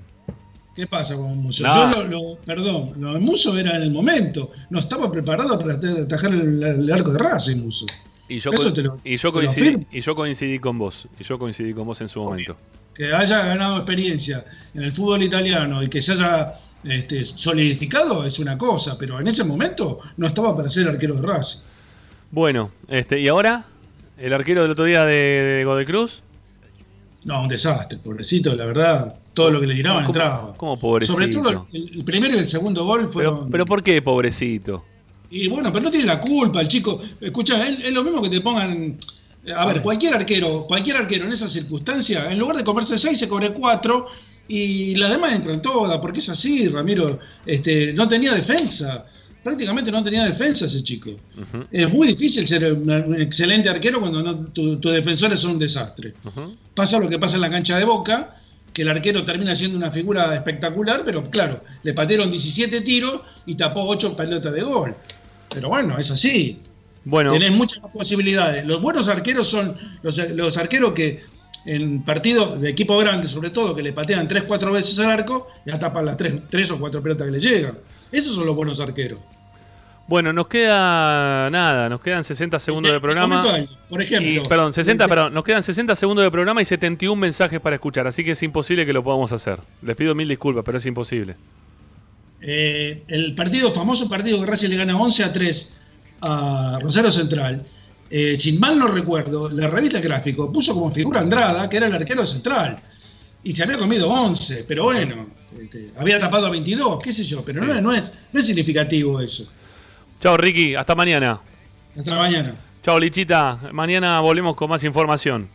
¿Qué pasa con Muso? No. Yo lo, lo- perdón, lo de Muso era en el momento. No estaba preparado para atajar el, el arco de Racing, Muso. Y yo, Eso co- te lo- y yo te lo coincidí, y yo coincidí con vos. Y yo coincidí con vos en su momento. Que haya ganado experiencia en el fútbol italiano y que se haya este, solidificado es una cosa, pero en ese momento no estaba para ser arquero de Racing. Bueno, este, y ahora, el arquero del otro día de, de Godoy Cruz. No, un desastre, pobrecito, la verdad. Todo lo que le tiraban ¿Cómo- entraba. cómo pobrecito? Sobre todo el, el primero y el segundo gol fueron. Pero, pero ¿por qué, pobrecito? Y bueno, pero no tiene la culpa el chico. Escucha, es, es lo mismo que te pongan. A ver, cualquier arquero, cualquier arquero en esa circunstancia, en lugar de comerse seis, se cobre cuatro y las demás entran todas, porque es así, Ramiro. Este, no tenía defensa. Prácticamente no tenía defensa ese chico. Es muy difícil ser un, un excelente arquero cuando no, tu- tus defensores son un desastre. Pasa lo que pasa en la cancha de Boca, que el arquero termina siendo una figura espectacular, pero claro, le patearon 17 tiros y tapó 8 pelotas de gol. Pero bueno, es así. Bueno, Tenés muchas más posibilidades. Los buenos arqueros son los, los arqueros que en partidos de equipo grande, sobre todo, que le patean 3, 4 veces al arco, ya tapan las 3, tres o 4 pelotas que le llegan. Esos son los buenos arqueros. Bueno, nos queda nada, nos quedan 60 segundos de programa. algo. Por ejemplo, Y, perdón, 60, el- perdón, nos quedan 60 segundos de programa y 71 mensajes para escuchar, así que es imposible que lo podamos hacer. Les pido mil disculpas, pero es imposible. Eh, el partido, famoso partido que Racing le gana 11 a 3 a Rosario Central, eh, sin mal no recuerdo, la revista Gráfico puso como figura a Andrada, que era el arquero central, y se había comido 11, pero bueno, este, había tapado a 22, qué sé yo, pero no, no es, no es significativo eso. Chao, Ricky, hasta mañana. Hasta mañana. Chao, Lichita. Mañana volvemos con más información.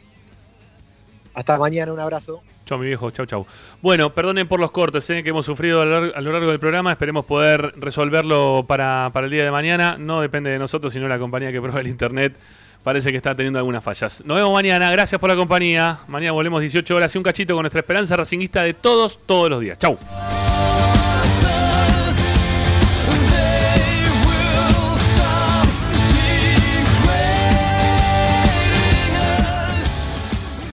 Hasta mañana, un abrazo. Chao, mi viejo. Chau, chau. Bueno, perdonen por los cortes eh, que hemos sufrido a lo, largo, del programa. Esperemos poder resolverlo para, para el día de mañana. No depende de nosotros, sino de la compañía que prueba el internet. Parece que está teniendo algunas fallas. Nos vemos mañana. Gracias por la compañía. Mañana volvemos 18 horas y un cachito con nuestra esperanza racinguista de todos, todos los días. Chau.